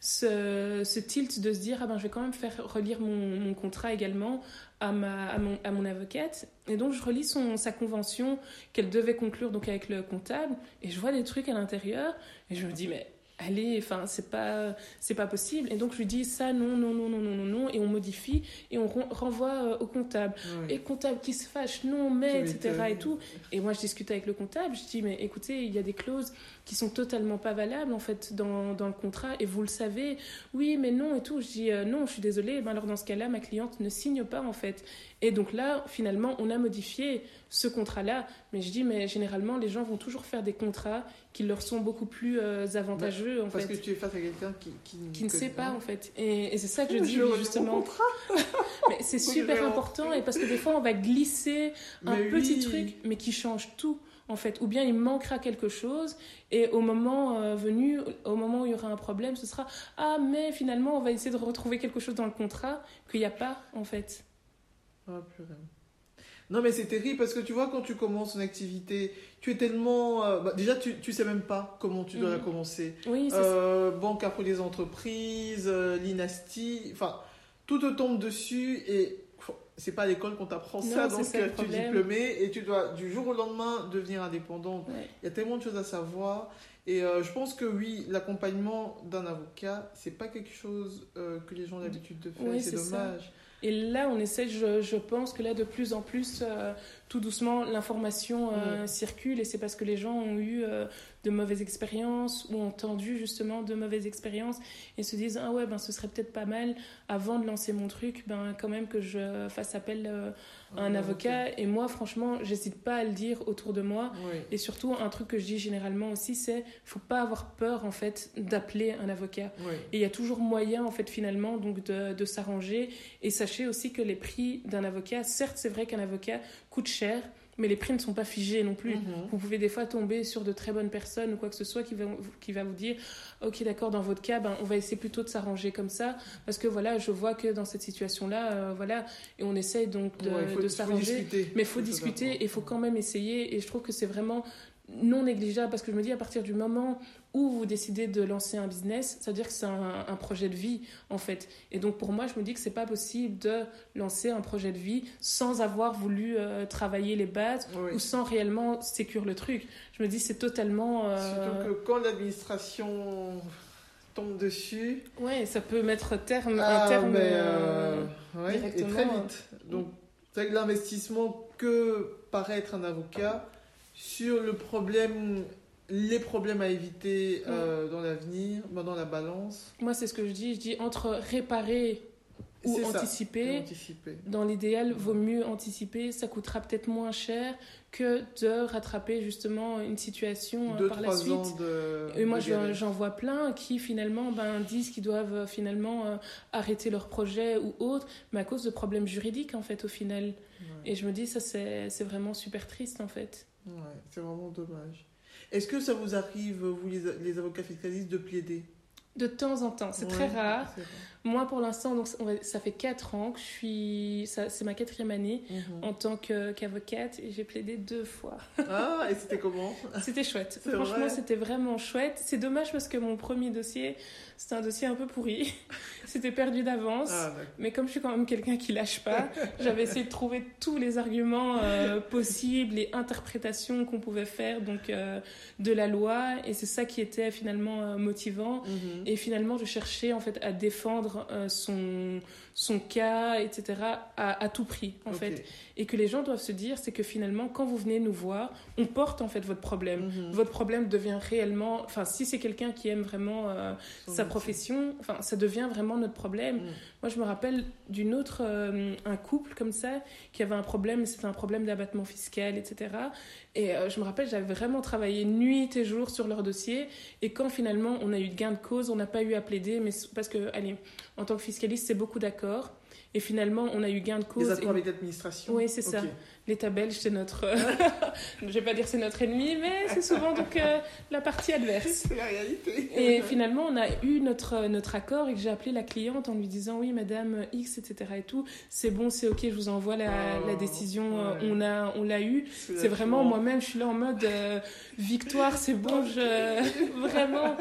ce, tilt de se dire ah ben je vais quand même faire relire mon, mon contrat également à, ma, à, mon, à mon avocate. Et donc je relis son, sa convention qu'elle devait conclure donc avec le comptable et je vois des trucs à l'intérieur et je me dis mais allez, enfin, c'est pas, c'est pas possible. Et donc, je lui dis ça, non, non, non, non, non, non, non, et on modifie et on renvoie euh, au comptable. Et le comptable qui se fâche, non, mais, etc. et tout. Et moi, je discute avec le comptable, je dis, mais écoutez, il y a des clauses qui sont totalement pas valables, en fait, dans, dans le contrat, et vous le savez. Oui, mais non, et tout. Je dis, euh, non, je suis désolée. Ben, alors, dans ce cas-là, ma cliente ne signe pas, en fait. Et donc là, finalement, on a modifié ce contrat-là. Mais je dis, mais généralement, les gens vont toujours faire des contrats qui leur sont beaucoup plus euh, avantageux. Bah, en parce que tu es face à quelqu'un qui, qui, ne sait pas, en fait. Et, c'est ça que je dis, justement. mais c'est super important. Et parce que des fois, on va glisser un petit truc, mais qui change tout. En fait, ou bien il manquera quelque chose et au moment euh, venu, au moment où il y aura un problème, ce sera ah mais finalement on va essayer de retrouver quelque chose dans le contrat qu'il n'y a pas en fait. Oh, non, mais c'est terrible parce que tu vois, quand tu commences une activité, tu es tellement. Euh, bah, déjà, tu ne sais même pas comment tu dois la mhm. commencer. Oui, c'est euh, Banque après les entreprises, euh, l'INASTI, enfin, tout te tombe dessus et c'est pas à l'école qu'on t'apprend ça, donc tu es diplômé et tu dois du jour au lendemain devenir indépendant. Il y a tellement de choses à savoir. Et je pense que oui, l'accompagnement d'un avocat, c'est pas quelque chose que les gens ont l'habitude de faire. c'est dommage. Et là, on essaie, je, je, pense que là, de plus en plus, euh, tout doucement, l'information euh, mm. circule et c'est parce que les gens ont eu euh, de mauvaises expériences ou entendu justement de mauvaises expériences et se disent ah ouais ben ce serait peut-être pas mal avant de lancer mon truc ben quand même que je fasse appel euh, à un avocat. Et moi franchement j'hésite pas à le dire autour de moi. Et surtout un truc que je dis généralement aussi c'est faut pas avoir peur en fait d'appeler un avocat. Et il y a toujours moyen en fait finalement donc de, de s'arranger. Et sachez aussi que les prix d'un avocat certes c'est vrai qu'un avocat coûte cher mais les prix ne sont pas figés non plus. Mhm. Vous pouvez des fois tomber sur de très bonnes personnes ou quoi que ce soit qui va, qui va vous dire Ok, d'accord, dans votre cas, ben, on va essayer plutôt de s'arranger comme ça, parce que voilà, je vois que dans cette situation-là, euh, voilà, et on essaye donc de, de s'arranger. Mais il faut discuter et il faut quand même essayer, et je trouve que c'est vraiment non négligeable parce que je me dis à partir du moment où vous décidez de lancer un business, ça veut dire que c'est un, projet de vie en fait. Et donc pour moi, je me dis que c'est pas possible de lancer un projet de vie sans avoir voulu euh, travailler les bases ou sans réellement sécure le truc. Je me dis c'est totalement. Euh... Surtout que quand l'administration tombe dessus. Ouais, ça peut mettre terme, un ah, terme. Mais euh, euh, et très vite. Donc C'est l'investissement que paraît être un avocat sur le problème, les problèmes à éviter euh, dans l'avenir, ben, dans la balance. Moi, c'est ce que je dis. Je dis entre réparer ou anticiper. anticiper. Dans l'idéal, vaut mieux anticiper. Ça coûtera peut-être moins cher que de rattraper justement une situation euh, Deux, par la trois suite. ans de. Et moi, j'en vois plein qui finalement ben, disent qu'ils doivent euh, finalement euh, arrêter leur projet ou autre, mais à cause de problèmes juridiques en fait au final. Ouais. Et je me dis, ça c'est c'est vraiment super triste en fait. Ouais, c'est vraiment dommage. Est-ce que ça vous arrive, vous les, les avocats fiscalistes, de plaider? De temps en temps, c'est très rare. Moi pour l'instant, donc on va- ça fait 4 ans que je suis. C'est ma quatrième année Mhm. en tant que- qu'avocate et j'ai plaidé deux fois. Ah, et c'était comment? C'était chouette. Franchement, vrai? c'était vraiment chouette. C'est dommage parce que mon premier dossier, c'était un dossier un peu pourri. c'était perdu d'avance. Ah. Mais comme je suis quand même quelqu'un qui lâche pas, j'avais essayé de trouver tous les arguments euh, possibles et interprétations qu'on pouvait faire donc euh, de la loi et c'est ça qui était finalement euh, motivant Mhm. et finalement je cherchais en fait à défendre son son cas etc à, à tout prix en fait et que les gens doivent se dire c'est que finalement quand vous venez nous voir on porte en fait votre problème Mhm. votre problème devient réellement enfin si c'est quelqu'un qui aime vraiment sa. Profession enfin ça devient vraiment notre problème Mhm. moi, je me rappelle d'une autre, euh, un couple comme ça, qui avait un problème, c'était un problème d'abattement fiscal, etc. Et euh, je me rappelle, j'avais vraiment travaillé nuit et jour sur leur dossier. Et quand finalement on a eu gain de cause, on n'a pas eu à plaider, mais parce que, allez, en tant que fiscaliste, c'est beaucoup d'accords. Et finalement, on a eu gain de cause. Les et- accords avec l'administration Oui, c'est ça. L'État belge, c'est notre. je vais pas dire c'est notre ennemi, mais c'est souvent donc euh, la partie adverse. C'est la réalité. Et finalement, on a eu notre, notre accord et que j'ai appelé la cliente en lui disant oui, madame X, etc. et tout, c'est bon, c'est ok, je vous envoie la, Oh, la décision, euh, ouais. on a, on l'a eu. C'est vraiment moi-même, je suis là en mode euh, victoire, c'est bon, je vraiment.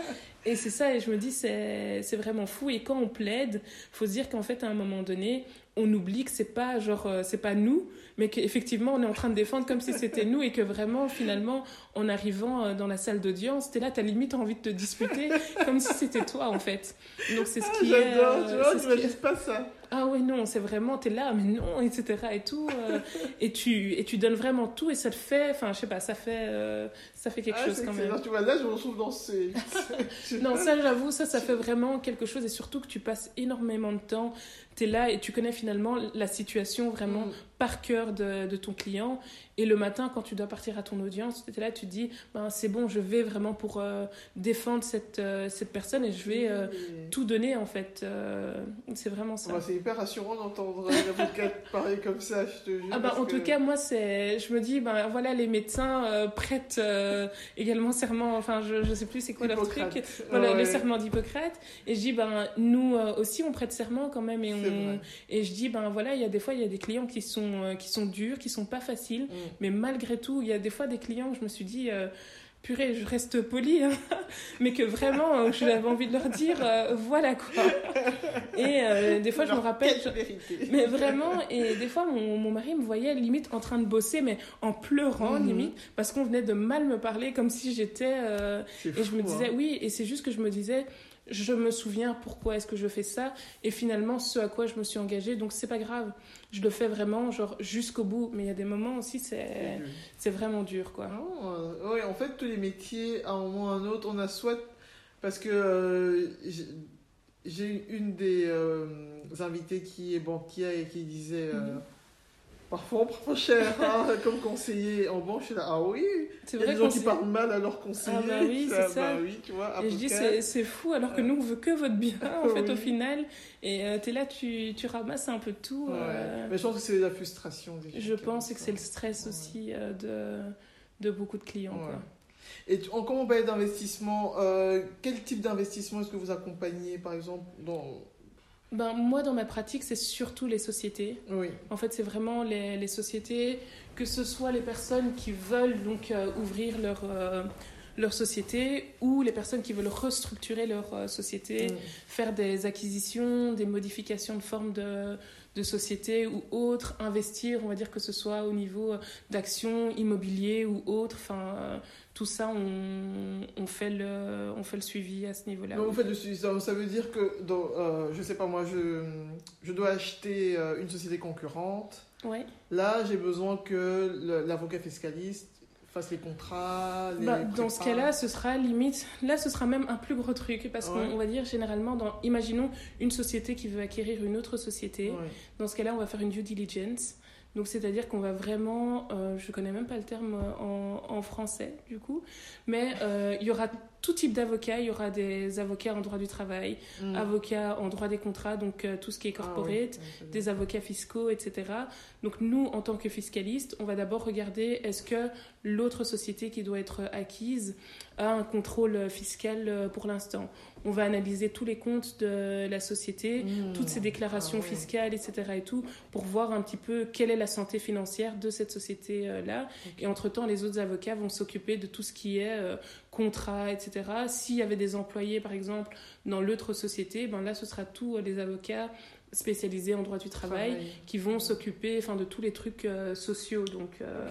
Et c'est ça, et je me dis, c'est vraiment fou. Et quand on plaide, faut se dire qu'en fait, à un moment donné, on oublie que c'est pas genre, euh, c'est pas nous, mais qu'effectivement, on est en train de défendre comme si c'était nous et que vraiment, finalement, en arrivant euh, dans la salle d'audience, t'es là, t'as limite envie de te disputer comme si c'était toi, en fait. Donc c'est ce Ah, qui est. J'adore, euh, tu vois, j'imagine pas ça. ah ouais, non, c'est vraiment, t'es là, mais non, etc. et tout. euh, et, tu, et tu donnes vraiment tout et ça te fait, enfin, je sais pas, ça fait, euh, ça fait quelque Ah, chose quand excellent. même. Tu vois, là, je me retrouve dans ces. Non, ça, j'avoue, ça, ça fait vraiment quelque chose et surtout que tu passes énormément de temps. T'es là et tu connais finalement la situation vraiment Mm. par cœur de, de ton client. Et le matin, quand tu dois partir à ton audience, tu es là, tu te dis, ben, c'est bon, je vais vraiment pour euh, défendre cette, euh, cette personne et je vais euh, Et- tout donner en fait. C'est vraiment ça. Bah, c'est hyper rassurant d'entendre un avocat parler comme ça, je te jure. Ah bah, en que- tout cas, moi, c'est, je me dis, ben voilà, les médecins prêtent également serment, enfin, je, je sais plus c'est quoi leur truc, voilà, Ouais. le serment d'Hippocrate. Et je dis, ben nous aussi, on prête serment quand même. Et, on, et je dis, ben voilà, il y a des fois, il y a des clients qui sont, qui sont durs, qui sont pas faciles. Mm. Mais malgré tout, il y a des fois des clients où je me suis dit, euh, purée, je reste polie, hein, mais que vraiment, euh, j'avais envie de leur dire, euh, voilà quoi. Et euh, des fois, je me rappelle. Mais vraiment, et des fois, mon, mon mari me voyait limite en train de bosser, mais en pleurant Mhm. limite, parce qu'on venait de mal me parler comme si j'étais. euh, Et je me disais, hein. oui, et c'est juste que je me disais, je me souviens pourquoi est-ce que je fais ça, et finalement, ce à quoi je me suis engagée, donc c'est pas grave. Je le fais vraiment, genre, jusqu'au bout, mais il y a des moments aussi, c'est c'est vraiment dur, quoi. Euh, ouais, en fait, tous les métiers, à un moment ou à un autre, on a soit. Parce que euh, j'ai- une des euh, invitées qui est banquière et qui disait. euh, Mhm. Parfois on prend cher hein, comme conseiller en banque. Je suis là, ah oui C'est Il y a vrai des gens qui parlent mal à leurs conseillers. Ah bah oui, c'est ça. Bah oui, tu vois, Et je dis, c'est fou, alors que nous, on veut que votre bien, en fait, Oui. au final. Et euh, t'es là, tu, tu ramasses un peu tout. Ouais. euh, Mais je pense que c'est la frustration. des Je pense que c'est le stress Ouais. aussi euh, de, de beaucoup de clients. Ouais. Quoi. Et tu- en comment on parle d'investissement euh, Quel type d'investissement est-ce que vous accompagnez, par exemple dans... Ben, moi, dans ma pratique, c'est surtout les sociétés. Oui. En fait, c'est vraiment les, les sociétés, que ce soit les personnes qui veulent donc euh, ouvrir leur, euh, leur société ou les personnes qui veulent restructurer leur euh, société, Mm. faire des acquisitions, des modifications de forme de, de société ou autre, investir, on va dire que ce soit au niveau d'actions, immobilier ou autre. Enfin, euh, tout ça, on, on, fait le, on fait le suivi à ce niveau-là. Vous faites le suivi. ça, veut dire que, dans, euh, je sais pas moi, je, je dois acheter euh, une société concurrente. Ouais. Là, j'ai besoin que l'avocat fiscaliste fasse les contrats. Les bah, dans ce cas-là, ce sera limite. Là, ce sera même un plus gros truc parce qu'on va dire généralement, dans, imaginons une société qui veut acquérir une autre société. Dans ce cas-là, on va faire une due diligence. Donc, c'est-à-dire qu'on va vraiment, euh, je connais même pas le terme en, en français du coup, mais euh, il y aura tout type d'avocats. Il y aura des avocats en droit du travail, mm. avocats en droit des contrats, donc euh, tout ce qui est ah corporate, des avocats fiscaux, etc. Donc nous, en tant que fiscalistes, on va d'abord regarder est-ce que l'autre société qui doit être acquise a un contrôle fiscal euh, pour l'instant. On va analyser tous les comptes de la société, mm. toutes ses déclarations ah fiscales, etc. et tout, pour voir un petit peu quelle est la santé financière de cette société-là. Et entre-temps, les autres avocats vont s'occuper de tout ce qui est contrat, etc. S'il y avait des employés, par exemple, dans l'autre société, ben là, ce sera tous euh, les avocats spécialisés en droit du travail, qui vont s'occuper enfin, de tous les trucs euh, sociaux. Donc, euh,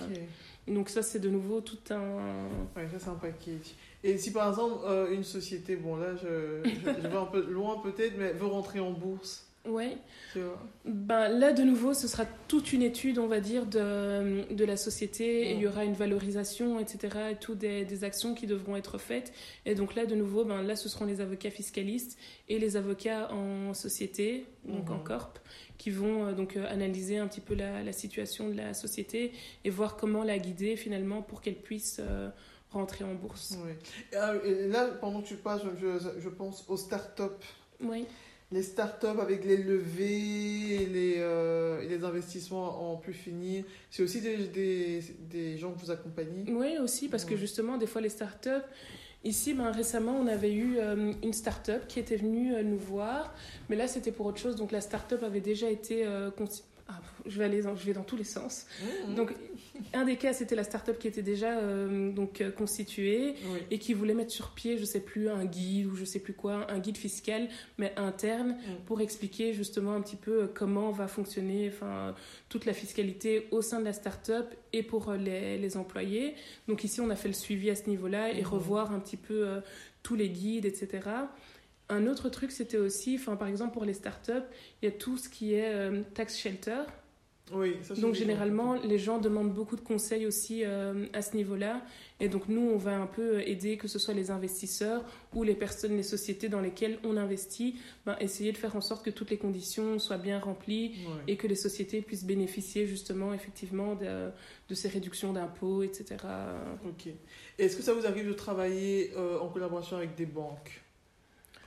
donc ça, c'est de nouveau tout un... Ouais, ça, c'est un paquet. Et si par exemple, une société, bon là, je, je, vais un peu loin peut-être, mais veut rentrer en bourse Ouais. Ben, là, de nouveau, ce sera toute une étude, on va dire, de, de la société. il y aura une valorisation, etc. Et tout, des, des, actions qui devront être faites. Et donc là, de nouveau, ben, là, ce seront les avocats fiscalistes et les avocats en société, donc en mhm. corp, qui vont euh, donc euh, analyser un petit peu la, la, situation de la société et voir comment la guider finalement pour qu'elle puisse euh, rentrer en bourse. Et là, pendant que tu passes, je, je pense aux startups. Oui les startups avec les levées et les, euh, les investissements en plus finir, c'est aussi des, des, des, gens que vous accompagnez Oui, aussi, parce que justement, des fois, les startups, ici, ben, récemment, on avait eu euh, une startup qui était venue euh, nous voir, mais là, c'était pour autre chose. Donc, la startup avait déjà été ah, je vais aller dans, je vais dans tous les sens. Mmh, mmh. Donc, un des cas, c'était la start-up qui était déjà euh, donc euh, constituée et qui voulait mettre sur pied, je sais plus, un guide ou je sais plus quoi, un guide fiscal, mais interne, mmh. pour expliquer justement un petit peu euh, comment va fonctionner, enfin, toute la fiscalité au sein de la start-up et pour les, les, employés. Donc ici, on a fait le suivi à ce niveau-là et revoir un petit peu tous les guides, etc. Un autre truc, c'était aussi, enfin, par exemple, pour les startups, il y a tout ce qui est euh, tax shelter. Oui, ça, donc généralement, les gens demandent beaucoup de conseils aussi euh, à ce niveau-là. Et donc nous, on va un peu aider, que ce soit les investisseurs ou les personnes, les sociétés dans lesquelles on investit, ben, essayer de faire en sorte que toutes les conditions soient bien remplies et que les sociétés puissent bénéficier justement effectivement de, de ces réductions d'impôts, etc. Ok. Est-ce que ça vous arrive de travailler euh, en collaboration avec des banques?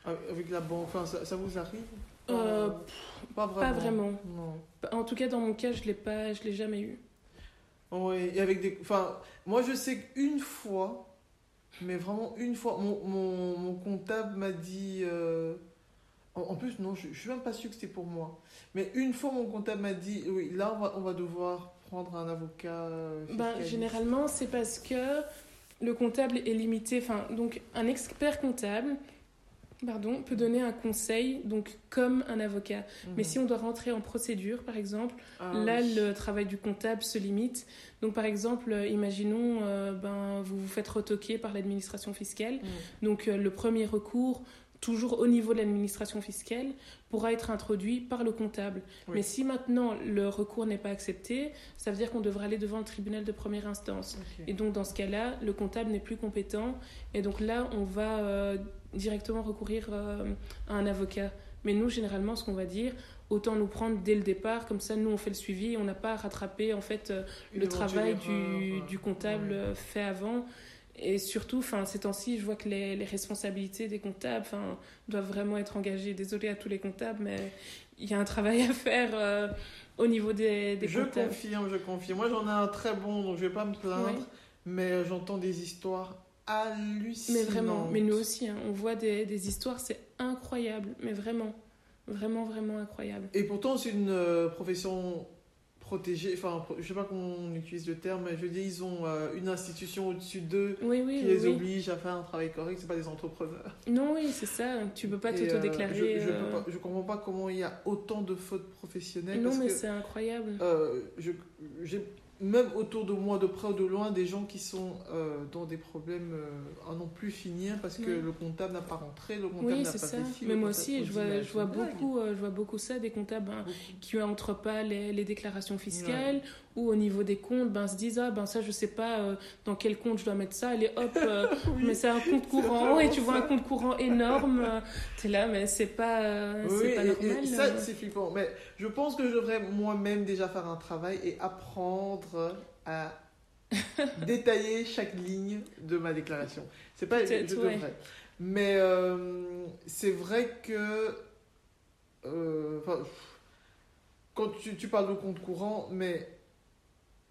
Avec la banque, enfin, ça, vous arrive euh, pas, vraiment. En tout cas, dans mon cas, je l'ai pas, je l'ai jamais eu. Oui, et avec des, enfin, moi je sais qu'une fois, mais vraiment une fois, mon, mon, mon comptable m'a dit. Euh, en, plus, non, je, je suis même pas sûre que c'était pour moi. Mais une fois, mon comptable m'a dit, oui, là, on va, on va devoir prendre un avocat. Ben, généralement, c'est parce que le comptable est limité. Enfin, donc, un expert comptable pardon, peut donner un conseil, donc comme un avocat. Mhm. Mais si on doit rentrer en procédure, par exemple, ah là, le travail du comptable se limite. Donc, par exemple, euh, imaginons, euh, ben, vous vous faites retoquer par l'administration fiscale. Mhm. Donc, euh, le premier recours, toujours au niveau de l'administration fiscale, pourra être introduit par le comptable. Mais si maintenant le recours n'est pas accepté, ça veut dire qu'on devra aller devant le tribunal de première instance. Et donc dans ce cas-là, le comptable n'est plus compétent. Et donc là, on va directement recourir euh, à un avocat. Mais nous, généralement, ce qu'on va dire, autant nous prendre dès le départ, comme ça, nous, on fait le suivi, on n'a pas à rattraper en fait euh, le travail du, du comptable fait avant. Et surtout, ces temps-ci, je vois que les, les responsabilités des comptables, doivent vraiment être engagées. Désolée à tous les comptables, mais il y a un travail à faire euh, au niveau des, des je comptables. Je confirme, je confirme. Moi, j'en ai un très bon, donc je vais pas me plaindre, mais j'entends des histoires hallucinant. Mais vraiment, mais nous aussi, hein, on voit des, des histoires, c'est incroyable, mais vraiment, vraiment, vraiment incroyable. Et pourtant, c'est une euh, profession protégée, enfin, je sais pas comment on utilise le terme, mais je veux dire, ils ont euh, une institution au-dessus d'eux qui les oblige à faire un travail correct, c'est pas des entrepreneurs. Non, oui, c'est ça, tu peux pas t'autodéclarer. Euh, je, je, comprends pas comment il y a autant de fautes professionnelles. Non, mais c'est incroyable. je, même autour de moi, de près ou de loin, des gens qui sont euh, dans des problèmes euh, à non plus finir parce que Oui. le comptable n'a pas rentré, le comptable Oui, n'a pas ça. Mais moi aussi, je vois, je vois beaucoup, euh, je vois beaucoup ça, des comptables hein, qui n'entrent pas les, les déclarations fiscales ou au niveau des comptes, ben, se disent ah ben ça je sais pas euh, dans quel compte je dois mettre ça, allez hop, euh, Oui. mais c'est un compte courant et tu vois un compte courant énorme, euh, t'es là mais c'est pas, euh, Oui, c'est pas et- normal. et ça, euh. c'est flippant. Mais je pense que je devrais moi-même déjà faire un travail et apprendre à détailler chaque ligne de ma déclaration. C'est pas, je ouais. devrais. Mais euh, c'est vrai que, euh, quand tu, tu parles de compte courant, mais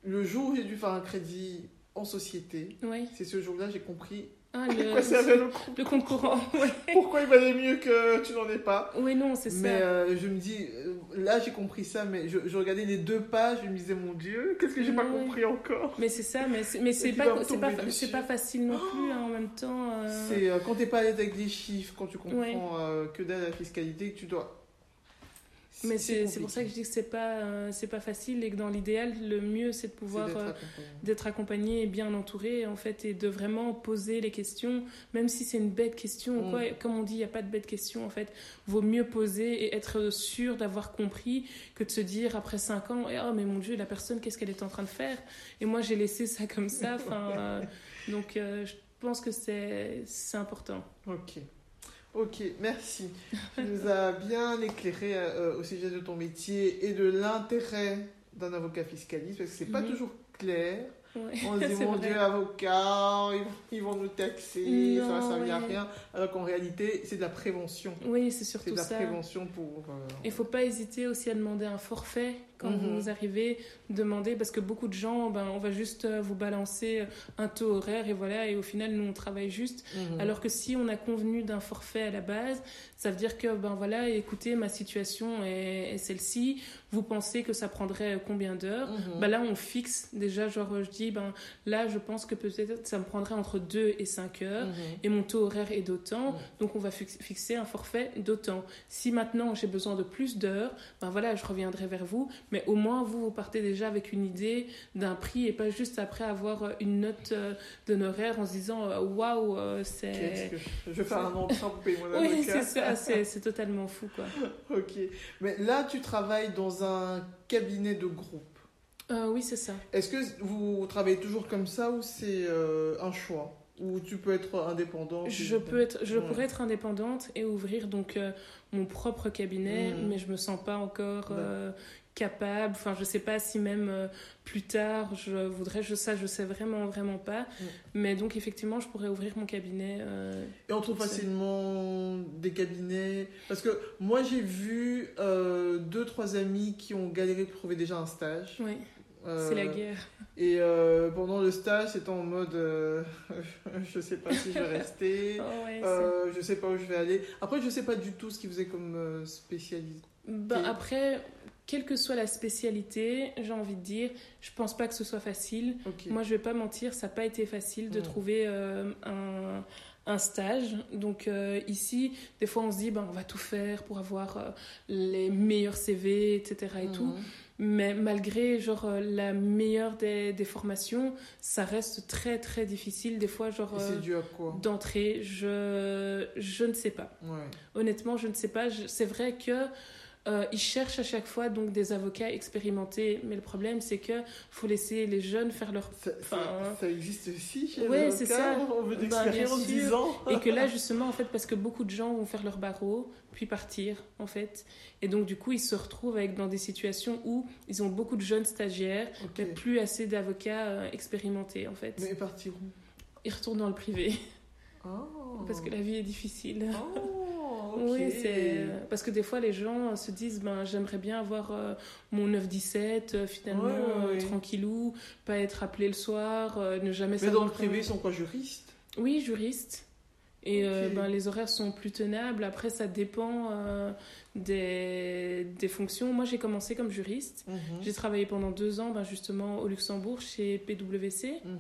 le jour où j'ai dû faire un crédit en société, Oui. c'est ce jour-là j'ai compris Ah, le, le compte. le ouais. Pourquoi il valait mieux que tu n'en aies pas. Oui non c'est Mais ça. euh, je me dis, euh, là j'ai compris ça, mais je, je regardais les deux pages, je me disais, mon Dieu, qu'est-ce que j'ai pas compris encore Mais c'est ça, mais c'est, mais pas, pas, pas facile non plus hein, en même temps. euh. C'est euh, quand t'es pas à l'aise avec les chiffres, quand tu comprends Ouais. que dalle la fiscalité, que tu dois. Mais c'est, pour ça que je dis que c'est pas, euh, c'est pas facile et que dans l'idéal, le mieux c'est de pouvoir euh, d'être accompagné et bien entouré en fait et de vraiment poser les questions même si c'est une bête question ou Mm. quoi. Comme on dit il n'y a pas de bête question en fait. Vaut mieux poser et être sûr d'avoir compris que de se dire après 5 ans oh mais mon dieu la personne qu'est-ce qu'elle est en train de faire? Et moi j'ai laissé ça comme ça enfin euh, donc euh, je pense que c'est c'est important. Ok. Ok, merci. tu nous as bien éclairé euh, au sujet de ton métier et de l'intérêt d'un avocat fiscaliste, parce que c'est pas Mhm. toujours clair. Ouais, On se dit, c'est mon vrai. Dieu, avocat, ils vont, ils vont nous taxer, ça va Non, servir à rien. Alors qu'en réalité, c'est de la prévention. oui c'est C'est surtout de la ça prévention pour. euh, Il faut pas hésiter aussi à demander un forfait quand Mhm. vous arrivez, demander parce que beaucoup de gens, ben, on va juste euh, vous balancer un taux horaire et voilà, et au final nous on travaille juste. mhm. Alors que si on a convenu d'un forfait à la base, ça veut dire que ben voilà, écoutez, ma situation est, est celle-ci. Vous pensez que ça prendrait combien d'heures? Mhm. bah là, on fixe déjà, genre, je dis, ben là, je pense que peut-être ça me prendrait entre 2 et 5 heures Mhm. et mon taux horaire est d'autant, Mhm. donc on va fix- fixer un forfait d'autant. Si maintenant j'ai besoin de plus d'heures, ben voilà, je reviendrai vers vous, mais au moins vous, vous partez déjà avec une idée d'un prix et pas juste après avoir euh, une note euh, d'honoraire en se disant euh, waouh, Qu'est-ce c'est. que je... je vais faire un emprunt pour payer mon Oui, avocat. c'est ça, c'est totalement fou quoi. Ok. Mais là, tu travailles dans un cabinet de groupe. Euh, oui, c'est ça. Est-ce que vous travaillez toujours comme ça ou c'est euh, un choix? Ou tu peux être indépendant Je, peux être, je Ouais. pourrais être indépendante et ouvrir donc euh, mon propre cabinet, Mhm. mais je me sens pas encore euh, capable. Enfin, je sais pas si même euh, plus tard je voudrais. Je ça, je sais vraiment vraiment pas. Mhm. Mais donc effectivement, je pourrais ouvrir mon cabinet. euh, Et on trouve facilement des cabinets. Parce que moi, j'ai vu euh, deux, trois amis qui ont galéré pour trouver déjà un stage. Oui, c'est la guerre. Et pendant le stage, c'était en mode je sais pas si je vais rester. Oh, ouais, je sais pas où je vais aller. Après, je sais pas du tout ce qu'ils faisaient comme spécialité. Ben, Ok. après, quelle que soit la spécialité, j'ai envie de dire, je pense pas que ce soit facile. Moi, je vais pas mentir, ça n'a pas été facile de trouver euh, un, un stage. Donc euh, ici, des fois, on se dit, ben, on va tout faire pour avoir euh, les meilleurs CV, etc. et tout. Mhm. Mais malgré genre la meilleure des, des formations, ça reste très très difficile. Des fois, genre d'entrée, je je ne sais pas. Ouais. Honnêtement, je ne sais pas. C'est vrai que euh, ils cherchent à chaque fois donc des avocats expérimentés, mais le problème c'est que faut laisser les jeunes faire leur Ça, Enfin, ça existe aussi chez ouais, c'est ça. On veut Bah, d'expérience sûr. 10 ans. et que là justement en fait parce que beaucoup de gens vont faire leur barreau puis partir en fait et donc du coup ils se retrouvent avec dans des situations où ils ont beaucoup de jeunes stagiaires mais plus assez d'avocats euh, expérimentés en fait Mais partiront. ils retournent dans le privé Oh. parce que la vie est difficile Oh, ok. Oui, c'est parce que des fois les gens se disent ben j'aimerais bien avoir euh, mon 9-17 euh, finalement Ouais, ouais, euh, ouais. tranquillou, pas être appelé le soir, euh, ne jamais Mais dans le privé, ils sont quoi, juristes? Oui, juriste. Et euh, ben, les horaires sont plus tenables. Après, ça dépend euh, des, des fonctions. Moi, j'ai commencé comme juriste. Mhm. J'ai travaillé pendant deux ans, ben, justement, au Luxembourg, chez PwC. Mhm.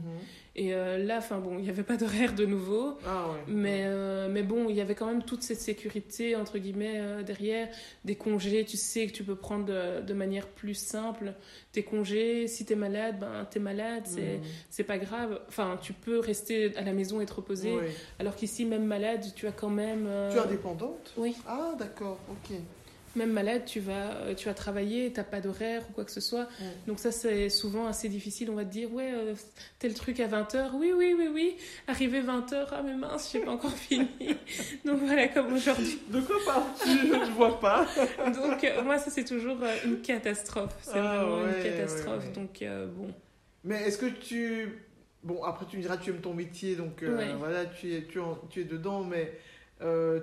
Et euh, là, enfin bon, il n'y avait pas d'horaire de nouveau. Ah ouais. Mais, euh, mais bon, il y avait quand même toute cette sécurité, entre guillemets, euh, derrière. Des congés, tu sais que tu peux prendre de, de manière plus simple tes congés. Si tu es malade, ben, tu es malade, c'est c'est pas grave. Enfin, tu peux rester à la maison et te reposer. Ouais. Alors qu'ici, même malade, tu as quand même... Tu es indépendante? Oui, Ah, d'accord, ok. Même malade, tu vas, euh, tu vas travailler, t'as pas d'horaire ou quoi que ce soit. Mm. Donc ça, c'est souvent assez difficile. On va te dire, ouais, euh, tel truc à 20h. Oui, oui, oui, oui. Arrivé 20h, ah mais mince, j'ai pas encore fini. Donc voilà, comme aujourd'hui. De quoi parles-tu? Je ne vois pas. Donc euh, moi, ça, c'est toujours euh, une catastrophe. C'est Ah, vraiment ouais, une catastrophe. ouais, ouais. Donc euh, bon. Mais est-ce que tu... Bon, après tu me diras, tu aimes ton métier, donc euh, Ouais. voilà, tu es, tu, en- tu es dedans, mais euh,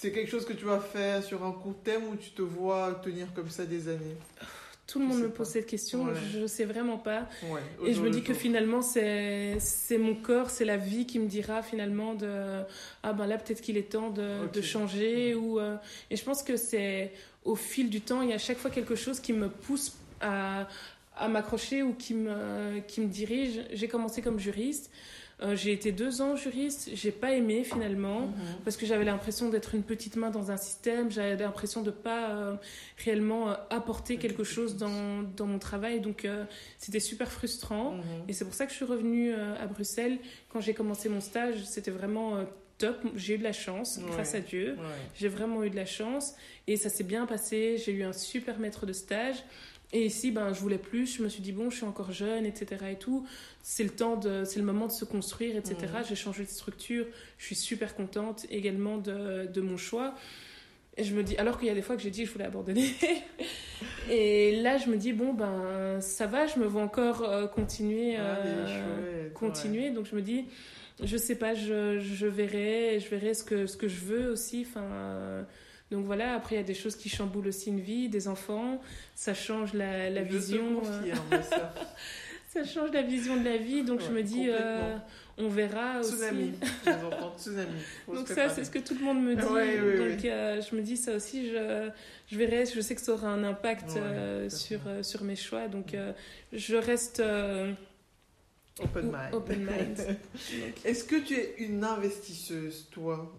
c'est quelque chose que tu vas faire sur un court terme ou tu te vois tenir comme ça des années? Tout le Je monde me pas. pose cette question. Ouais. Je sais vraiment pas. Ouais, Et je me dis que finalement, c'est mon corps, c'est la vie qui me dira finalement de ah ben là peut-être qu'il est temps de, de changer ou euh, et je pense que c'est au fil du temps, il y a à chaque fois quelque chose qui me pousse à à m'accrocher ou qui me qui me dirige. J'ai commencé comme juriste. Euh, j'ai été deux ans juriste, j'ai pas aimé finalement Mhm. parce que j'avais l'impression d'être une petite main dans un système, j'avais l'impression de pas euh, réellement euh, apporter quelque chose dans, dans mon travail, donc c'était super frustrant. Mhm. Et c'est pour ça que je suis revenue à Bruxelles. Quand j'ai commencé mon stage, c'était vraiment top. J'ai eu de la chance, Ouais. grâce à Dieu. Ouais. J'ai vraiment eu de la chance et ça s'est bien passé. J'ai eu un super maître de stage. Et ici, ben, je voulais plus. Je me suis dit, bon, je suis encore jeune, etc. et tout. C'est le temps de, c'est le moment de se construire, etc. J'ai changé de structure. Je suis super contente également de, de mon choix. Et je me dis, alors qu'il y a des fois que j'ai dit je voulais abandonner. et là, je me dis, bon, ben, ça va, je me vois encore euh, continuer. Ah, euh, chouette, continuer. Donc je me dis, je sais pas, je, je verrai, je verrai ce que, ce que je veux aussi. Enfin, donc voilà, après il y a des choses qui chamboulent aussi une vie, des enfants, ça change la, la vision. euh, confirme ça. ça change la vision de la vie, donc je me dis, euh, on verra aussi. Tsunami, entends, tsunami. Donc ça, c'est ce que tout le monde me dit. Ouais, ouais, donc euh, je me dis ça aussi, je, je verrai, je sais que ça aura un impact euh, sur, sur mes choix. Donc je reste Open mind. open mind. Est-ce que tu es une investisseuse, toi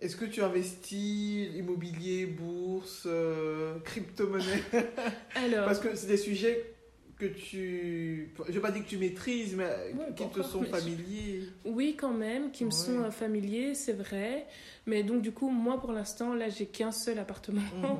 Est-ce que tu investis immobilier, bourse, euh, crypto-monnaie alors, Parce que c'est des sujets que tu... Je vais pas dire que tu maîtrises, mais qui te sont familiers. Oui, quand même, qui me Ouais. sont euh, familiers, c'est vrai. Mais donc, du coup, moi, pour l'instant, là, j'ai qu'un seul appartement. Mhm.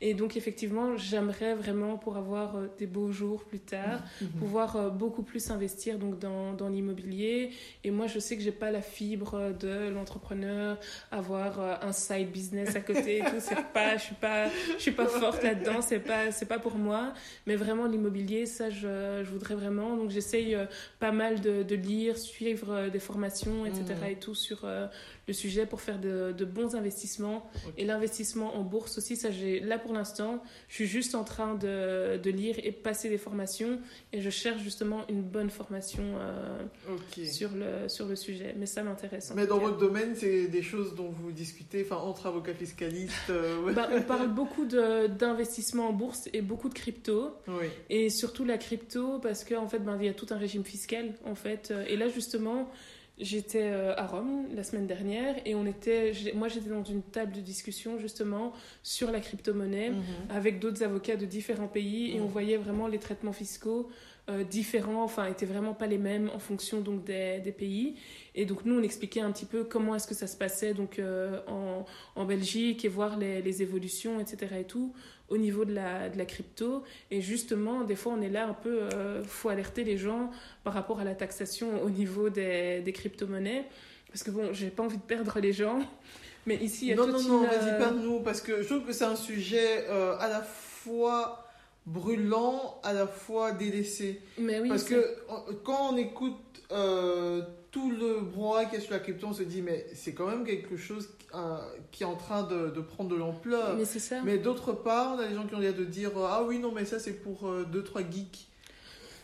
Et donc, effectivement, j'aimerais vraiment, pour avoir euh, des beaux jours plus tard, Mhm. pouvoir euh, beaucoup plus investir donc, dans, dans l'immobilier. Et moi, je sais que j'ai pas la fibre euh, de l'entrepreneur, avoir euh, un side business à côté et tout. C'est pas, je suis pas, je suis pas forte là-dedans. C'est pas, c'est pas pour moi. Mais vraiment, l'immobilier, ça, je, je voudrais vraiment. Donc, j'essaye pas mal de, de lire, suivre des formations, etc. Mhm. et tout sur le sujet pour faire de, de bons investissements. Et l'investissement en bourse aussi, ça, j'ai, là pour l'instant, je suis juste en train de, de lire et passer des formations et je cherche justement une bonne formation euh, sur, le, sur le sujet. Mais ça m'intéresse. en Mais dans cas. votre domaine, c'est des choses dont vous discutez, enfin entre avocats fiscalistes. euh, ouais. Bah, on parle beaucoup de, d'investissement en bourse et beaucoup de crypto. Oui. Et surtout la crypto, parce qu'en fait, ben, il y a tout un régime fiscal, en fait. Et là, justement, j'étais euh, à Rome la semaine dernière et on était, moi, j'étais dans une table de discussion, justement, sur la crypto-monnaie Mhm. avec d'autres avocats de différents pays et Mhm. on voyait vraiment les traitements fiscaux euh, différents, enfin, étaient vraiment pas les mêmes en fonction donc des, des pays. Et donc, nous, on expliquait un petit peu comment est-ce que ça se passait donc euh, en, en Belgique et voir les, les évolutions, etc. et tout au niveau de la, de la crypto. Et justement, des fois, on est là un peu, euh, faut alerter les gens par rapport à la taxation au niveau des, des crypto-monnaies. Parce que bon, j'ai pas envie de perdre les gens. Mais ici, il y a Non, non, non, une, vas-y, euh, parle-nous, parce que je trouve que c'est un sujet euh, à la fois brûlant, à la fois délaissé. Mais oui, parce que quand on écoute euh, tout le brouhaha qu'il y a sur la crypto, on se dit, mais c'est quand même quelque chose euh, qui est en train de, de prendre de l'ampleur. mais d'autre part, on a des gens qui ont l'air de dire, euh, ah oui, non, mais ça c'est pour 2-3 geeks.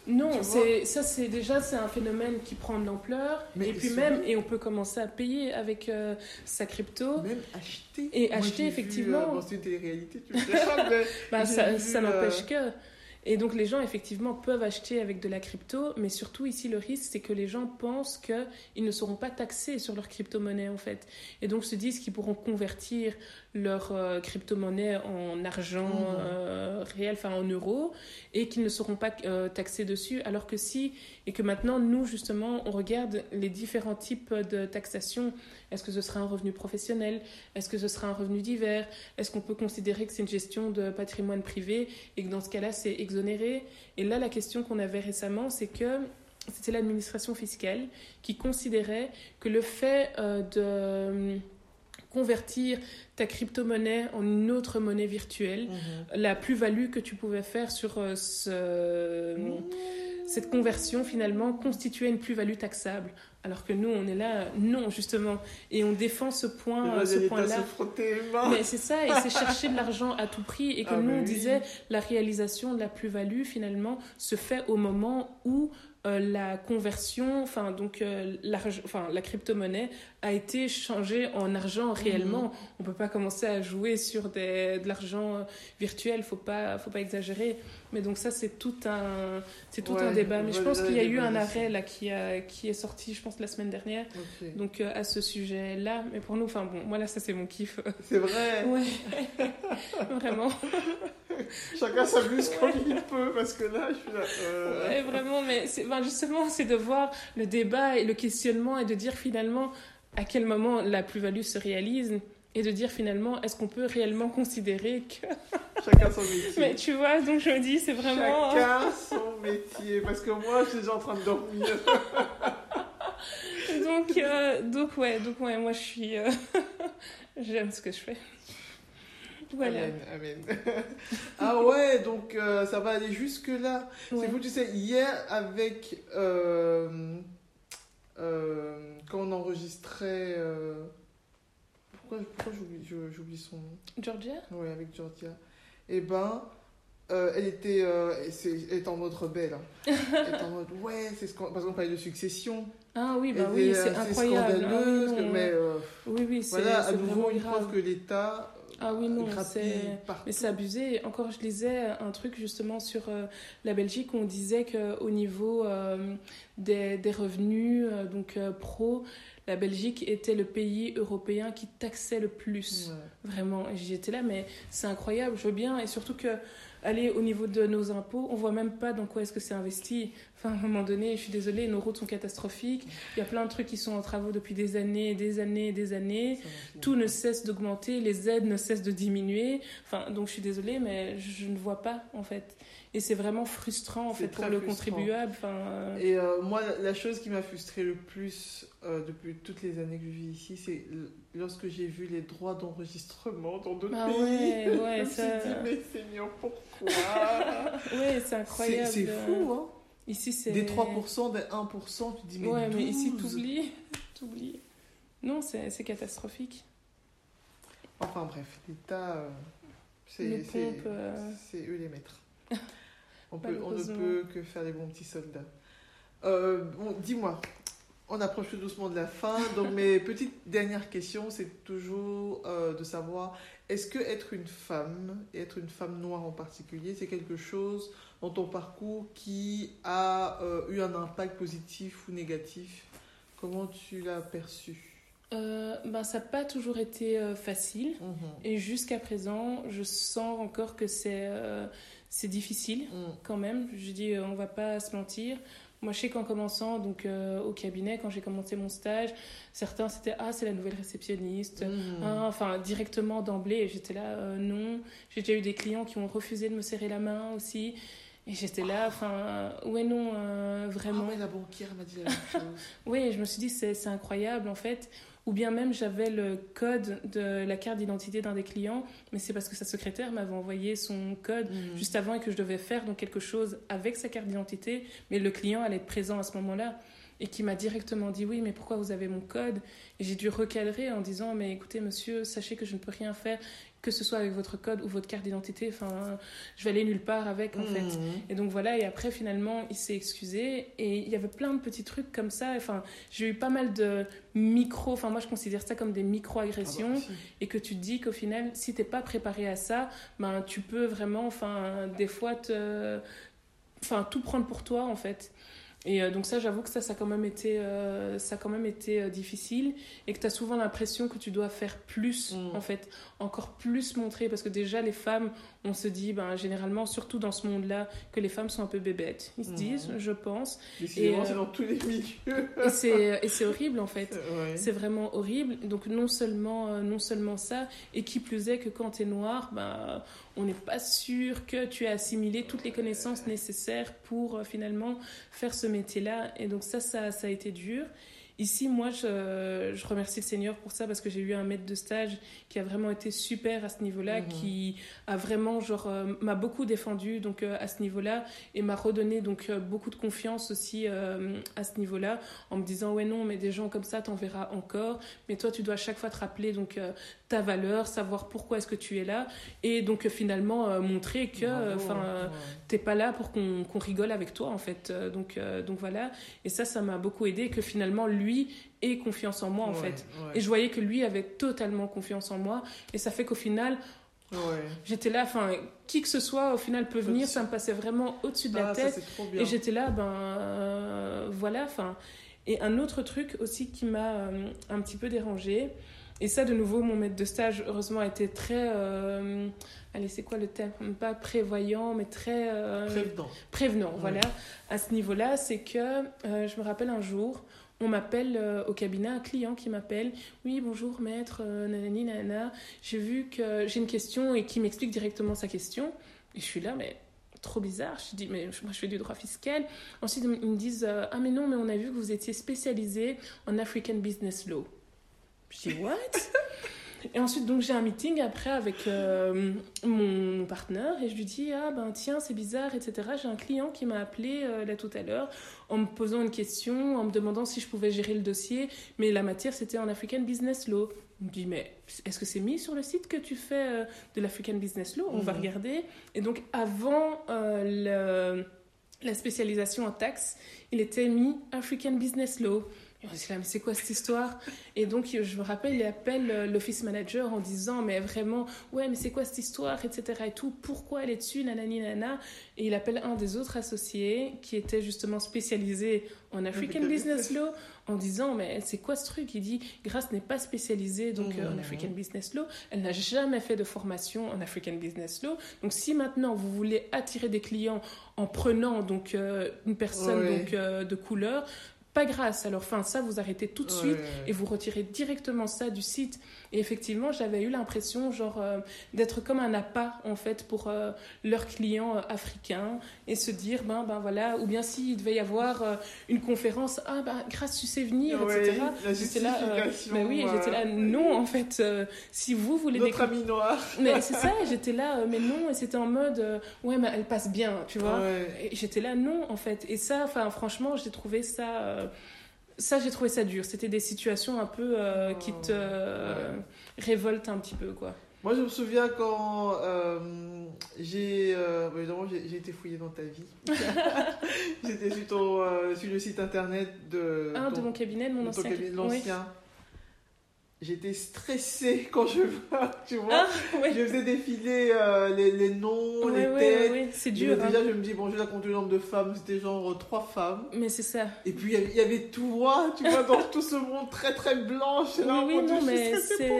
Non, c'est ça c'est déjà c'est un phénomène qui prend de l'ampleur et puis même et on peut commencer à payer avec euh, sa crypto. Même acheter. Et acheter effectivement. Vu, euh, dans une réalité tu bah, ça, ça n'empêche que. Et donc les gens effectivement peuvent acheter avec de la crypto, mais surtout ici le risque c'est que les gens pensent qu'ils ne seront pas taxés sur leur crypto-monnaie en fait. Et donc se disent qu'ils pourront convertir leur euh, crypto-monnaie en argent mmh. euh, réel, enfin en euros, et qu'ils ne seront pas euh, taxés dessus, alors que si, et que maintenant, nous, justement, on regarde les différents types de taxation. Est-ce que ce sera un revenu professionnel? Est-ce que ce sera un revenu divers? Est-ce qu'on peut considérer que c'est une gestion de patrimoine privé? Et que dans ce cas-là, c'est Et là, la question qu'on avait récemment, c'est que c'était l'administration fiscale qui considérait que le fait de convertir ta crypto-monnaie en une autre monnaie virtuelle, mhm. la plus-value que tu pouvais faire sur euh, ce, cette conversion finalement constituait une plus-value taxable. Alors que nous, on est là, non, justement. Et on défend ce point, ce point-là. Mais c'est ça, et c'est chercher de l'argent à tout prix. Et que ah nous, on disait, la réalisation de la plus-value, finalement, se fait au moment où euh, la conversion, enfin donc euh, enfin, la crypto-monnaie a été changée en argent réellement. Mhm. On peut pas commencer à jouer sur des, de l'argent euh, virtuel, faut pas, faut pas exagérer. Mais donc ça c'est tout un, c'est tout un débat. Mais je pense qu'il y a eu un arrêt là qui a, qui est sorti, je pense la semaine dernière. Donc à ce sujet-là. Mais pour nous, enfin bon, moi là ça c'est mon kiff. C'est vrai. ouais. Vraiment. Chacun s'amuse quand il peut parce que là je suis là. Ouais, vraiment. Mais c'est justement, c'est de voir le débat et le questionnement et de dire finalement à quel moment la plus-value se réalise et de dire finalement est-ce qu'on peut réellement considérer que chacun son métier mais tu vois donc je me dis c'est vraiment chacun son métier parce que moi je suis déjà en train de dormir donc euh, donc ouais donc ouais moi je suis euh, j'aime ce que je fais Amen, amen. ah ouais, donc euh, ça va aller jusque-là. C'est vous, tu sais, hier avec. Euh, euh, quand on enregistrait. pourquoi pourquoi j'oublie son nom Georgia Oui, avec Georgia. Eh ben. elle, était, elle était en mode rebelle. Hein. elle était en mode, ouais, c'est ce qu'on. Parce qu'on parlait de succession. Ah oui, bah oui, c'est incroyable. Scandaleux, ah, mais. oui, oui, c'est. Voilà, à nouveau, une preuve que l'État ah oui, non, mais c'est abusé. Encore, je lisais un truc justement sur euh, la Belgique où on disait qu'au niveau euh, des, des, revenus, euh, donc pro, la Belgique était le pays européen qui taxait le plus. Vraiment. J'étais là, mais c'est incroyable, je veux bien. Et surtout que aller au niveau de nos impôts, on voit même pas dans quoi est-ce que c'est investi. Enfin, à un moment donné, je suis désolée, nos routes sont catastrophiques. Il y a plein de trucs qui sont en travaux depuis des années, des années, des années. Tout ne cesse d'augmenter, les aides ne cessent de diminuer. Enfin, donc je suis désolée, mais je ne vois pas en fait. Et c'est vraiment frustrant en fait pour le contribuable. Enfin, euh. Et euh, moi, la chose qui m'a frustré le plus euh, depuis toutes les années que je vis ici, c'est lorsque j'ai vu les droits d'enregistrement dans d'autres ah pays. Ouais, ouais, ça... me suis dit, mais Seigneur, pourquoi Ouais, c'est incroyable. C'est fou, hein Ici, c'est... Des 3%, des 1%, tu dis, mais Ouais, mais ici, t'oublies. t'oublies. Non, c'est catastrophique. Enfin bref, l'État, c'est eux les maîtres. On, peut, on ne peut que faire des bons petits soldats. Euh, bon, dis-moi, on approche tout doucement de la fin. Donc, mes petites dernières questions, c'est toujours euh, de savoir est-ce que être une femme, et être une femme noire en particulier, c'est quelque chose dans ton parcours qui a euh, eu un impact positif ou négatif? Comment tu l'as perçu? Ben, ça n'a pas toujours été facile. Mhm. Et jusqu'à présent, je sens encore que c'est c'est difficile mm. quand même. Je dis, euh, on va pas se mentir. Moi, je sais qu'en commençant donc euh, au cabinet, quand j'ai commencé mon stage, certains c'était ah c'est la nouvelle réceptionniste, mm. ah, enfin directement d'emblée. J'étais là euh, non. J'ai déjà eu des clients qui ont refusé de me serrer la main aussi. Et j'étais là, enfin, ouais, non, vraiment. Ah ouais, la banquière m'a dit la même chose. oui, je me suis dit, c'est incroyable, en fait ou bien même j'avais le code de la carte d'identité d'un des clients, mais c'est parce que sa secrétaire m'avait envoyé son code mhm. juste avant et que je devais faire donc quelque chose avec sa carte d'identité, mais le client allait être présent à ce moment-là et qui m'a directement dit oui mais pourquoi vous avez mon code? Et j'ai dû recadrer en disant mais écoutez monsieur sachez que je ne peux rien faire que ce soit avec votre code ou votre carte d'identité, enfin, je vais aller nulle part avec, en fait. Mhm. Et donc voilà, et après, finalement, il s'est excusé. Et il y avait plein de petits trucs comme ça. Enfin, j'ai eu pas mal de micro, enfin, moi, je considère ça comme des micro-agressions. Ah bah, si. Et que tu te dis qu'au final, si t'es pas préparé à ça, ben, tu peux vraiment, enfin, des fois, te... Enfin, tout prendre pour toi, en fait. Et euh, donc ça, j'avoue que ça, ça a quand même été, euh, ça a quand même été euh, difficile et que tu as souvent l'impression que tu dois faire plus, Mm. en fait, encore plus montrer, parce que déjà, les femmes, on se dit, ben, généralement, surtout dans ce monde-là, que les femmes sont un peu bébêtes. Ils se disent, je pense. Et, euh, c'est dans tous les milieux. Et c'est et c'est horrible, en fait. Ouais. C'est vraiment horrible. Donc non seulement, euh, non seulement ça, et qui plus est que quand tu es noir, ben, on n'est pas sûr que tu as assimilé toutes les connaissances nécessaires pour euh, finalement faire ce métier-là. Et donc ça, ça, ça a été dur. Ici, moi, je, je remercie le Seigneur pour ça parce que j'ai eu un maître de stage qui a vraiment été super à ce niveau-là, Mhm. qui a vraiment, genre, euh, m'a beaucoup défendu donc euh, à ce niveau-là et m'a redonné donc euh, beaucoup de confiance aussi à ce niveau-là en me disant ouais non mais des gens comme ça t'en verras encore mais toi tu dois à chaque fois te rappeler donc euh, ta valeur savoir pourquoi est-ce que tu es là et donc euh, finalement euh, montrer que Bravo. enfin euh, Ouais. t'es pas là pour qu'on rigole avec toi en fait Euh, donc euh, donc voilà et ça ça m'a beaucoup aidé que finalement lui ait confiance en moi en Ouais, fait ouais. et je voyais que lui avait totalement confiance en moi et ça fait qu'au final Ouais. j'étais là enfin qui que ce soit au final peut venir ça me passait vraiment au-dessus de la Ah, tête et j'étais là, ben euh, voilà, enfin. Et un autre truc aussi qui m'a euh, un petit peu dérangée, et ça de nouveau, mon maître de stage, heureusement, a été très. euh, allez, c'est quoi le terme? Pas prévoyant, mais très. euh, Prévenant. prévenant, voilà, à ce niveau-là, c'est que euh, je me rappelle un jour, on m'appelle au cabinet, un client qui m'appelle, oui, bonjour maître, nanani, nanana, j'ai vu que j'ai une question et qui m'explique directement sa question, et je suis là, mais trop bizarre, je dis, mais moi je fais du droit fiscal, ensuite ils me disent, ah mais non, mais on a vu que vous étiez spécialisé en African Business Law. Je dis, what? Et ensuite, donc, j'ai un meeting après avec euh, mon partenaire et je lui dis Ah ben tiens, c'est bizarre, etc. J'ai un client qui m'a appelé euh, là tout à l'heure en me posant une question, en me demandant si je pouvais gérer le dossier, mais la matière c'était en African Business Law. Il me dit Mais est-ce que c'est mis sur le site que tu fais euh, de l'African Business Law? On va Mhm. regarder. Et donc, avant le- la spécialisation en taxes, il était mis African Business Law. Et on se dit là, mais c'est quoi cette histoire? Et donc, je me rappelle, il appelle euh, l'office manager en disant, mais vraiment, ouais, mais c'est quoi cette histoire, etc. et tout, pourquoi elle est dessus, nanani, nana. Et il appelle un des autres associés qui était justement spécialisé en African Business Law en disant, mais c'est quoi ce truc? Il dit, Grace n'est pas spécialisée donc, euh, en. African Business Law, elle n'a jamais fait de formation en African Business Law. Donc, si maintenant vous voulez attirer des clients en prenant donc euh, une personne Ouais. donc, euh, de couleur, pas grâce. Alors, fin, ça, vous arrêtez tout de Ouais, suite et vous retirez directement ça du site. Et effectivement, j'avais eu l'impression, genre, euh, d'être comme un appât, en fait, pour euh, leurs clients euh, africains et se dire, ben, ben voilà, ou bien s'il devait y avoir une conférence, ah, ben, grâce, tu sais venir, Ouais, etc. J'étais là, ben oui, j'étais là, non, en fait, si vous voulez des Notre ami noir. mais c'est ça, j'étais là, mais non, et c'était en mode, ouais, mais elle passe bien, tu vois. Ouais. Et j'étais là, non, en fait. Et ça, enfin, franchement, j'ai trouvé ça. Euh, ça, j'ai trouvé ça dur. C'était des situations un peu euh, qui te euh, révoltent un petit peu, quoi. Moi, je me souviens quand euh, j'ai. euh, bah, évidemment, j'ai été fouillée dans ta vie. J'étais sur, ton, sur le site internet de. Ton- de mon cabinet, de mon de ancien. cabinet, Oui. J'étais stressée quand je vois, tu vois. Ah, ouais. Je faisais défiler euh, les, les noms, Ouais, les ouais, têtes. c'est dur. hein. Déjà, je me dis, bon, j'ai la compte du nombre de femmes, c'était genre euh, trois femmes. Mais c'est ça. Et puis, il y avait- toi, tu vois, dans tout ce monde très très blanche. Oui, là, oui, non, je mais c'est,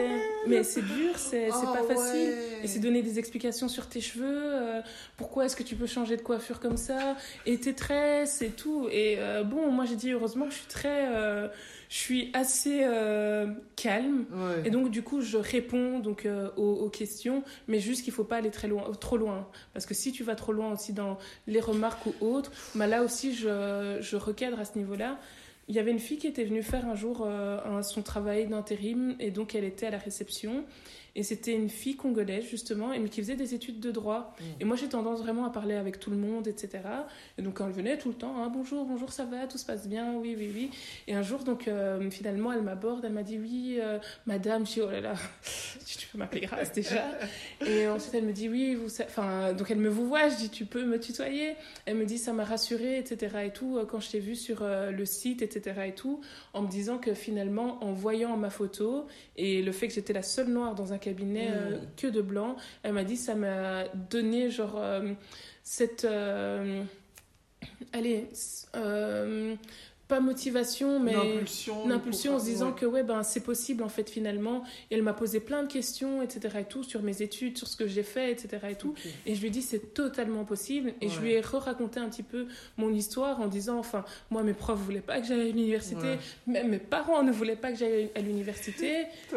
mais c'est dur, c'est, Ah, pas facile. Et c'est donner des explications sur tes cheveux, euh, pourquoi est-ce que tu peux changer de coiffure comme ça, et tes tresses et tout. Et bon, moi j'ai dit heureusement que je suis très. je suis assez euh, Ouais. Et donc, du coup, je réponds donc, euh, aux, aux questions, mais juste qu'il faut pas aller très loin, trop loin. Parce que si tu vas trop loin aussi dans les remarques ou autres, bah là aussi, je, je recadre à ce niveau-là. il y avait une fille qui était venue faire un jour un, son travail d'intérim et donc elle était à la réception. Et c'était une fille congolaise, justement, mais qui faisait des études de droit. Mm. Et moi, j'ai tendance vraiment à parler avec tout le monde, etc. Et donc, elle venait tout le temps, hein, bonjour, bonjour, ça va, tout se passe bien, oui, oui, oui. Et un jour, donc, euh, finalement, elle m'aborde, elle m'a dit, oui, euh, madame, je dis, oh là là, tu peux m'appeler grâce déjà. et ensuite, elle me dit, oui, vous, enfin, donc elle me vous voit, je dis, tu peux me tutoyer? Elle me dit, ça m'a rassurée, etc. et tout, euh, quand je t'ai vue sur le site, etc. et tout, en me disant que finalement, en voyant ma photo et le fait que j'étais la seule noire dans un cabinet euh, mm. que de blanc. Elle m'a dit ça m'a donné genre euh, cette euh, allez pas motivation, mais une impulsion, en se disant que ouais, ben, c'est possible en fait finalement. Et elle m'a posé plein de questions, etc. et tout, sur mes études, sur ce que j'ai fait, etc. et tout. Et je lui ai dit c'est totalement possible. Et je lui ai re-raconté un petit peu mon histoire en disant, enfin, moi mes profs voulaient pas que j'aille à l'université, même mes parents ne voulaient pas que j'aille à l'université.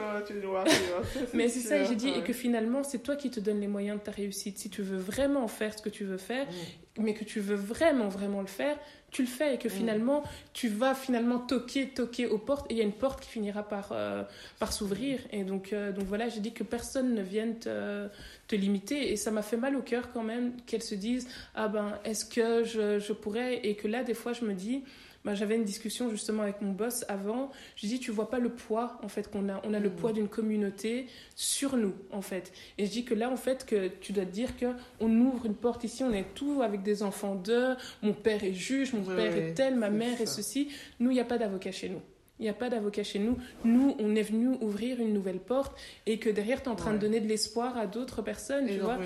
Mais c'est ça, j'ai dit, et que finalement c'est toi qui te donnes les moyens de ta réussite. Si tu veux vraiment faire ce que tu veux faire. Mais que tu veux vraiment, vraiment le faire, tu le fais et que mm. finalement, tu vas finalement toquer, toquer aux portes et il y a une porte qui finira par, euh, par s'ouvrir. Et donc, euh, donc voilà, j'ai dit que personne ne vienne te, te limiter et ça m'a fait mal au cœur quand même qu'elles se disent Ah ben, est-ce que je, je pourrais? Et que là, des fois, je me dis bah, j'avais une discussion justement avec mon boss avant. Je dis, tu vois pas le poids en fait qu'on a. On a le mm. poids d'une communauté sur nous en fait. Et je dis que là en fait que tu dois te dire que on ouvre une porte ici. On est tout avec des enfants d'eux. Mon père est juge, mon père est tel, ma mère est ceci. Nous, il n'y a pas d'avocat chez nous. Il n'y a pas d'avocat chez nous. Nous, on est venu ouvrir une nouvelle porte et que derrière, tu es en train de donner de l'espoir à d'autres personnes, tu vois.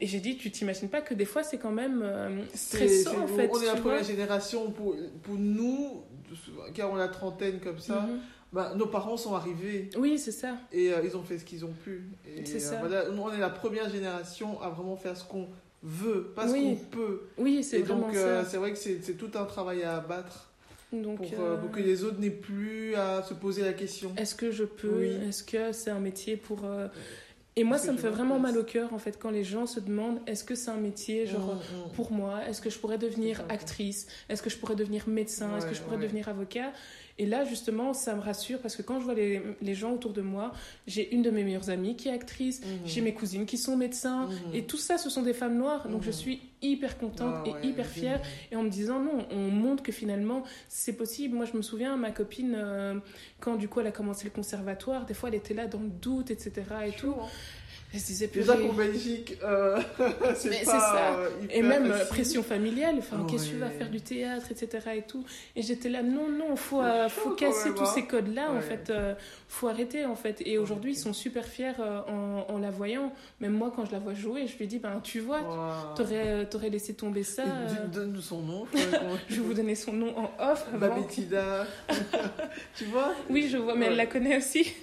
Et j'ai dit, tu t'imagines pas que des fois, c'est quand même euh, stressant, en fait. On est la première génération pour, pour nous, car on a la trentaine comme ça. Mhm. Bah, nos parents sont arrivés. Oui, c'est ça. Et euh, ils ont fait ce qu'ils ont pu. C'est ça. Euh, on est la première génération à vraiment faire ce qu'on veut, pas ce qu'on peut. Oui, c'est donc, c'est vrai que c'est tout un travail à abattre. Donc, pour, euh, pour, que les autres n'aient plus à se poser la question. Est-ce que je peux Est-ce que c'est un métier pour... Euh, et moi, ça me fait vraiment mal au cœur, en fait, quand les gens se demandent est-ce que c'est un métier, genre, mmh, mmh. pour moi? Est-ce que je pourrais devenir actrice? Est-ce que je pourrais devenir médecin? Est-ce que je pourrais devenir avocat? Et là, justement, ça me rassure parce que quand je vois les, les gens autour de moi, j'ai une de mes meilleures amies qui est actrice, mhm. j'ai mes cousines qui sont médecins, mhm. et tout ça, ce sont des femmes noires. Donc je mhm. suis hyper contente ah et hyper fière. Et en me disant, non, on montre que finalement, c'est possible. Moi, je me souviens, ma copine, euh, quand du coup elle a commencé le conservatoire, des fois elle était là dans le doute, etc. et tout. Hein. Elle se disait, Déjà qu'en Belgique, euh, c'est ça. Euh, et même euh, pression familiale, enfin, qu'est-ce que tu vas faire du théâtre, etc. Et, tout. et j'étais là, non, non, il faut, faut casser tous hein. ces codes-là, en fait. Il faut arrêter, en fait. Et aujourd'hui, ils sont super fiers en, en, la voyant. Même moi, quand je la vois jouer, je lui dis, ben, tu vois, tu aurais, laissé tomber ça. Donne-nous son nom. je vais vous donner son nom en off. Babetida. tu vois? Oui, je vois, mais elle la connaît aussi.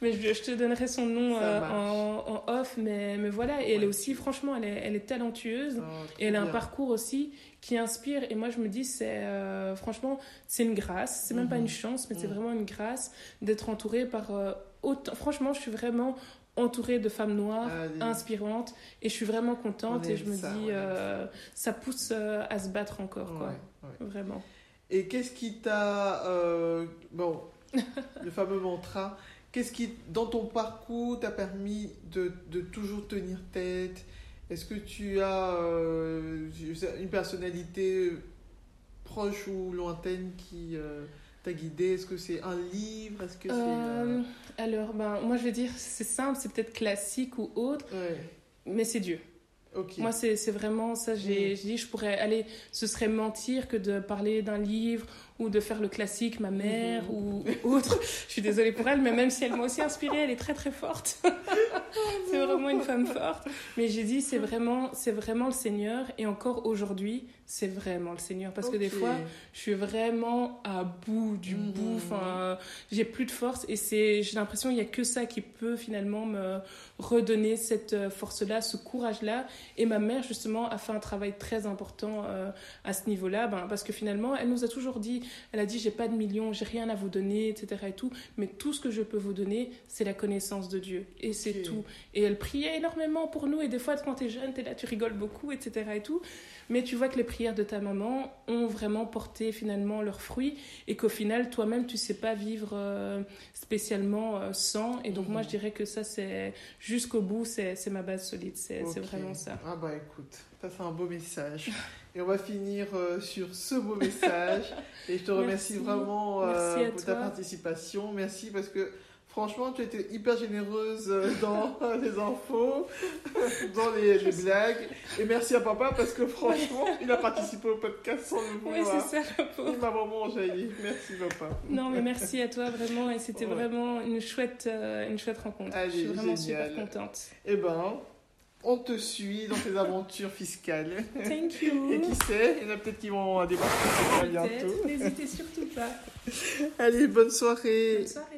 Mais je, te donnerai son nom euh, en, off, mais, mais voilà. Et elle est aussi, franchement, elle est, elle est talentueuse. Oh, et elle a un parcours aussi qui inspire. Et moi, je me dis, c'est euh, franchement, c'est une grâce. C'est même pas une mhm. chance, mais c'est mhm. vraiment une grâce d'être entourée par euh, autant. Franchement, je suis vraiment entourée de femmes noires inspirantes et je suis vraiment contente et je me dis ça pousse à se battre encore quoi vraiment et qu'est-ce qui t'a bon le fameux mantra Qu'est-ce qui, dans ton parcours, t'a permis de, de, toujours tenir tête? Est-ce que tu as euh, une personnalité proche ou lointaine qui euh, t'a guidé? Est-ce que c'est un livre? Est-ce que euh, Alors, ben, moi je vais dire, c'est simple, c'est peut-être classique ou autre, mais c'est Dieu. Moi, c'est vraiment ça. J'ai mm. dit, je pourrais aller, ce serait mentir que de parler d'un livre ou de faire le classique, ma mère mm-hmm. ou autre. je suis désolée pour elle, mais même si elle m'a aussi inspirée, elle est très très forte. c'est vraiment une femme forte. Mais j'ai dit, c'est vraiment, c'est vraiment le Seigneur. Et encore aujourd'hui, c'est vraiment le Seigneur. Parce que des fois, je suis vraiment à bout du mm-hmm. bout. Enfin, j'ai plus de force. Et c'est, j'ai l'impression qu'il n'y a que ça qui peut finalement me redonner cette euh, force-là, ce courage-là. Et ma mère, justement, a fait un travail très important euh, à ce niveau-là, ben, parce que finalement, elle nous a toujours dit, elle a dit, j'ai pas de millions, j'ai rien à vous donner, etc. Et tout, mais tout ce que je peux vous donner, c'est la connaissance de Dieu. Et c'est tout. Et elle priait énormément pour nous. Et des fois, quand tu es jeune, tu es là, tu rigoles beaucoup, etc. Et tout. Mais tu vois que les prières prières de ta maman ont vraiment porté finalement leurs fruits et qu'au final, toi-même, tu sais pas vivre euh, spécialement euh, sans. Et donc, moi, je dirais que ça, c'est jusqu'au bout, c'est ma base solide. C'est vraiment ça. Ah, bah écoute, ça, c'est un beau message. Et on va finir euh, sur ce beau message. Et je te remercie vraiment pour ta participation. Merci parce que Franchement, tu étais hyper généreuse euh, dans les infos, dans les, blagues. Et merci à papa parce que franchement, il a participé au podcast sans le vouloir. Oui, c'est ça, Il m'a vraiment jailli. Merci papa. Non, mais merci à toi vraiment. Et c'était vraiment une chouette, euh, une chouette rencontre. Je suis vraiment super contente. Eh ben, on te suit dans tes aventures fiscales. Thank you. Et qui sait, il y en a peut-être qui vont débarquer bientôt. N'hésitez surtout pas. Allez, bonne soirée. Bonne soirée.